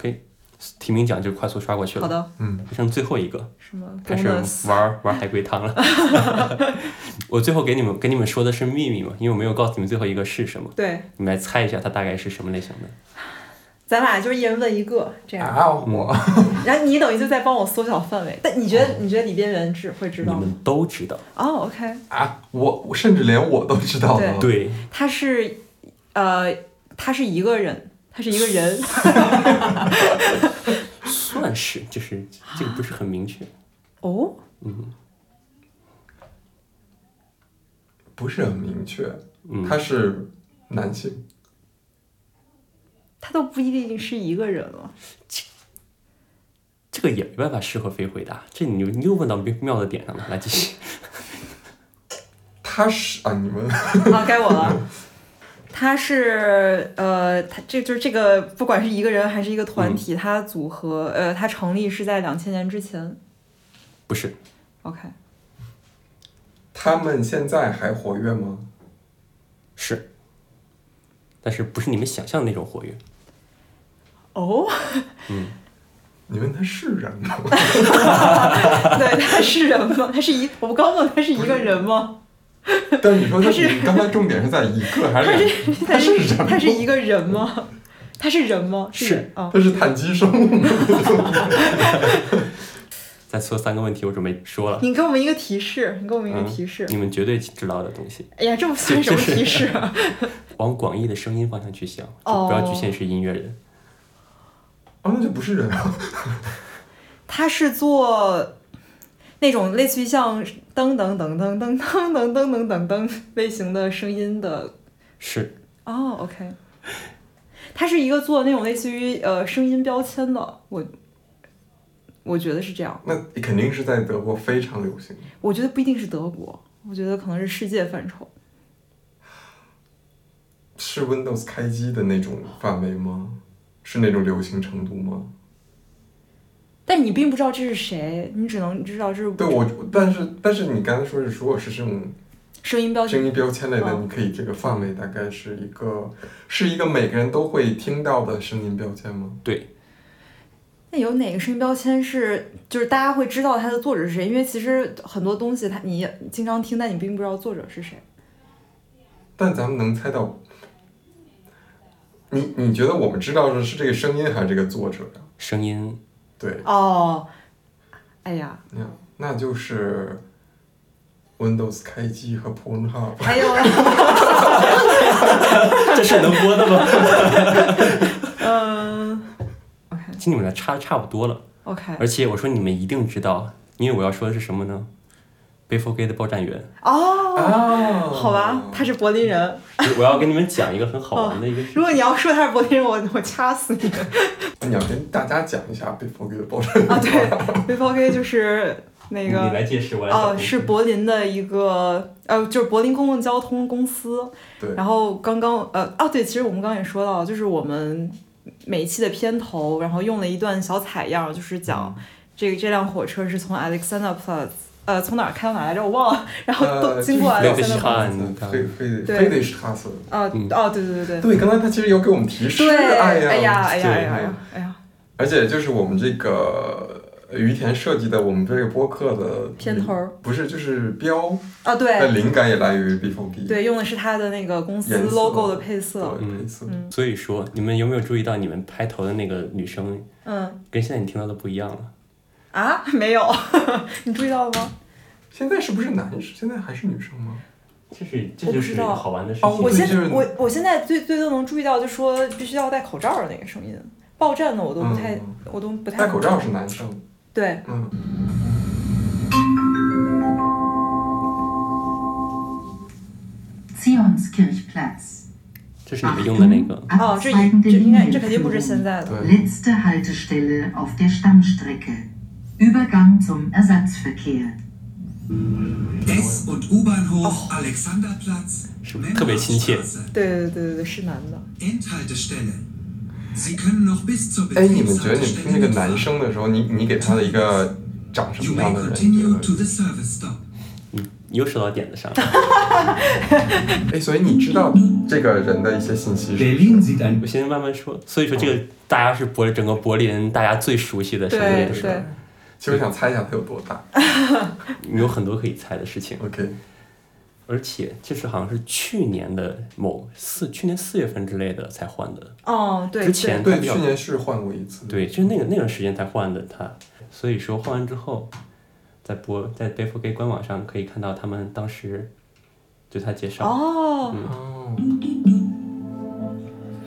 OK，提名奖就快速刷过去了。好，的，嗯，剩最后一个，什么开始玩玩海龟汤了。我最后给你们给你们说的是秘密嘛，因为我没有告诉你们最后一个是什么，对，你们来猜一下它大概是什么类型的。咱俩就是一人问一个这样，啊，我 然后你等于就在帮我缩小范围。但你觉得你觉得里边人只会知道吗？你们都知道，哦，OK，啊，我我甚至连我都知道了。对，他是呃，他是一个人，他是一个人。算是，就是这个不是很明确。哦，嗯不是很明确，嗯，他是男性，他都不一定是一个人了。这个也没办法适合非回答，这你又你又问到妙妙的点上了，来继续。他 他是啊，你们啊，该我了。他是呃，他这就是这个，不管是一个人还是一个团体，它组合呃，他成立是在两千年之前。不是，OK，他们现在还活跃吗？是，但是不是你们想象的那种活跃。哦，嗯你问他是人吗？对，他是人吗？他是一，我刚问他是一个人吗？但你说他他是刚才重点是在一个还是他两是个？他是人吗他是一个人吗？他是人吗？是啊。他是碳基生物吗？再说三个问题，我准备说了，你给我们一个提示，你给我们一个嗯提示。你们绝对知道的东西。哎呀，这不算什么提示啊！往广义的声音方向去想，就哦不要局限是音乐人。哦，那就不是人啊。他是做那种类似于像噔噔噔噔噔噔噔噔噔噔噔类型的声音的是哦，OK，他是一个做那种类似于呃声音标签的，我我觉得是这样，那肯定是在德国非常流行。我觉得不一定是德国，我觉得可能是世界范畴。是 Windows 开机的那种范围吗？是那种流行程度吗？但你并不知道这是谁，你只能知道这是对我，但是但是你刚才说是，如果是这种声音标签。声音标签类的，嗯你可以这个范围大概是一个是一个每个人都会听到的声音标签吗？对，那有哪个声音标签是就是大家会知道它的作者是谁？因为其实很多东西它你经常听，但你并不知道作者是谁。但咱们能猜到，你你觉得我们知道的是这个声音还是这个作者呀？声音对，哦，哎呀，那那就是 Windows 开机和 Pornhub。还有，这是能播的吗？嗯其实你们的差差不多了，，OK，而且我说你们一定知道，因为我要说的是什么呢？贝弗盖的报站员，哦，哦，好吧，他是柏林人。我要跟你们讲一个很好玩的一个事如果你要说他是柏林人，我我掐死你。你要跟大家讲一下被否给的报站员。啊！对 b f o g 就是那个你来解释，我来哦，讲是柏林的一个呃，就是柏林公共交通公司。对。然后刚刚呃，哦对，其实我们刚刚也说到，就是我们每一期的片头，然后用了一段小采样，就是讲这个这辆火车是从 Alexanderplatz 呃从哪儿开到哪儿来着，我忘了，然后都呃，经过那个 Alexanderplatz 是汉非非得非得是他死。啊嗯。哦对对对对。对，刚才他其实有给我们提示，对，哎呀，哎呀哎呀对哎呀哎呀。而且就是我们这个于田设计的我们这个播客的片头儿不是就是标啊的对灵感也来源于 B F D，对，用的是他的那个公司 logo 的配色，对配色，嗯。所以说，你们有没有注意到你们拍头的那个女生嗯。跟现在你听到的不一样了？啊？没有，你注意到了吗？现在是不是男生？现在还是女生吗？这是这我不就是知道好玩的事哦情。我现对就是我我现在最最多能注意到，就说必须要戴口罩的那个声音。报站的我都不太，嗯我都不太戴口罩是男生，对，嗯，Zionskirchplatz. 这是你们用的那个，哦，这这应该这肯定不是现在的。Letzte Haltestelle auf der Stammstrecke. Übergang zum Ersatzverkehr. S- und U-Bahnhof Alexanderplatz, 是不是特别亲切？对对对对对，是男的。Endhaltestelle. Sie können noch bis zur 哎，你们觉得你们听这个男.生的时候，你你给他的一个长什么样的人？你 continue 觉 to？the service stop. 你又说到点子上了。哎，所以你知道这个人的一些信息是不 Berlin 是？sieht ein 我先慢慢说。所以说，这个大家是柏整个柏林大家最熟悉的声对音，是其实我想猜一下它有多大。有很多可以猜的事情。OK，而且这是好像是去年的某四，去年四月份之类的才换的。哦，对之前对，去年是换过一次。对，就是那个那段时间才换的它，所以说换完之后，在播在 b e f o r Gay 官网上可以看到他们当时对他介绍。哦，哦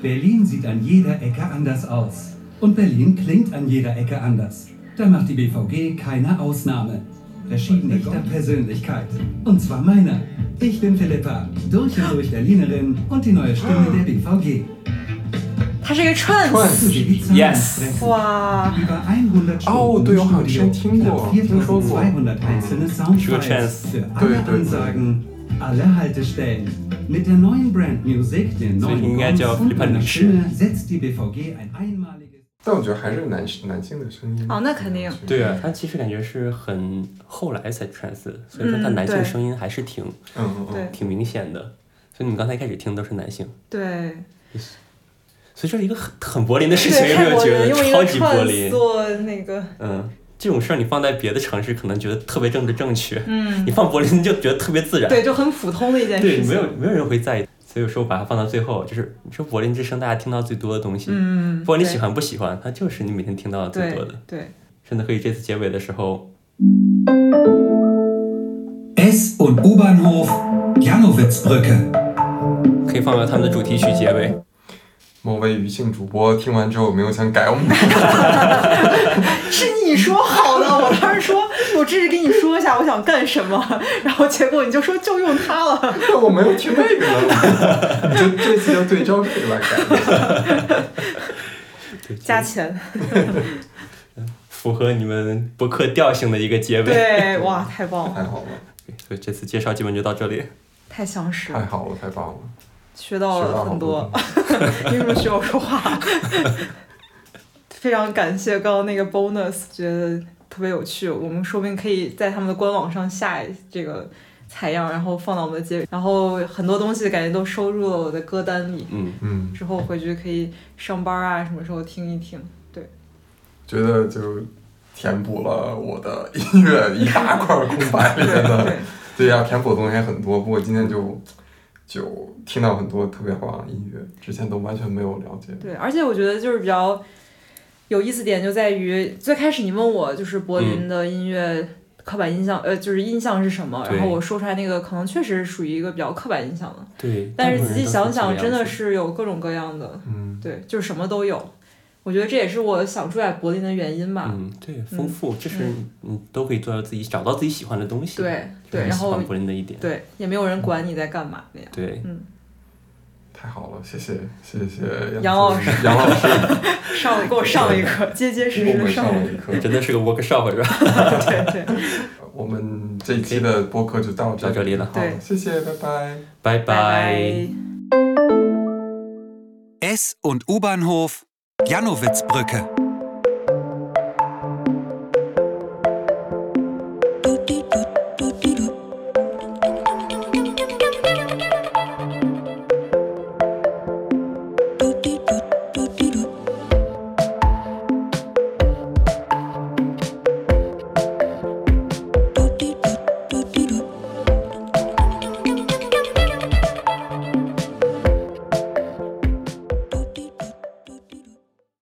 ，Berlin sieht an jeder Ecke anders aus. Und Berlin klingt an jeder Ecke anders. Da macht die BVG keine Ausnahme. Verschieden echter Persönlichkeit. Und zwar meiner. Ich bin Philippa, durch und durch Berlinerin und die neue Stimme der BVG. 他是一个 trans， Trans Zu die Zahlen Yes. sprechen. 哇， Über 100 Stunden Oh, du, im Johann, Studio, schon Tingo. knapp Tingo. 4200 einzelne Trans. Soundfiles für Dui, alle dui, dui. Ansagen alle Haltestellen. Mit der neuen Brand Music, den So, neuen ich应该叫 Gons und Flipper meiner Lutsche. Stimme setzt die BVG ein einmaliges... 但我觉得还是男男性的声音。哦那肯定对啊，他其实感觉是很后来才 trans，所以说他男性声音还是挺嗯嗯对嗯，挺明显的。所以你们刚才开始听都是男性，对，所以这是一个很很柏林的事情，有没有觉得超级柏林？做那个，嗯，这种事儿你放在别的城市可能觉得特别政治正确，嗯你，放柏林就觉得特别自然，对，就很普通的一件，事情。没有没有人会在意。所以说把它放到最后，就是你说柏林之声大家听到最多的东西，嗯，不管你喜欢不喜欢，它就是你每天听到的最多的。对对，甚至可以这次结尾的时候，S- und U-Bahnhof Janowitzbrücke. 可以放到他们的主题曲结尾。某位女性主播听完之后有没有想改我们？是你说好的，我当时说我只是跟你说一下我想干什么，然后结果你就说就用它了。我没有听那个就这次要对照这个来改。加钱，符合你们博客调性的一个结尾。对，哇，太棒了，太好了，所以这次介绍基本就到这里。太详实了，太好了，太棒了，学到了很多多。为什么需要说话？非常感谢刚刚那个 bonus，觉得特别有趣。我们说不定可以在他们的官网上下这个采样，然后放到我们的结尾。然后很多东西感觉都收入了我的歌单里，嗯，嗯，之后回去可以上班啊，什么时候听一听。对，觉得就填补了我的音乐一大块空白里面的。对，对呀、填补的东西还很多，不过今天就就听到很多特别棒的音乐，之前都完全没有了解。对，而且我觉得就是比较有意思点就在于，最开始你问我就是柏林的音乐刻板印象，呃，就是印象是什么，然后我说出来那个可能确实属于一个比较刻板印象的，对。但是仔细想想，真的是有各种各样的，嗯，对，就是什么都有。我觉得这也是我想住在柏林的原因吧。嗯，对，丰富，这是嗯都可以做到自己找到自己喜欢的东西。对对，然后柏林的一点。对，也没有人管你在干嘛那样。对，太好了，谢谢谢谢杨老师杨老师上给我上了一课，结结实实的上了一课。真的是个 workshop 是吧？课。对对，我们这一期的播客就到这到这里了好对，谢谢，拜拜。拜拜拜。S- und U-Bahnhof Janowitzbrücke.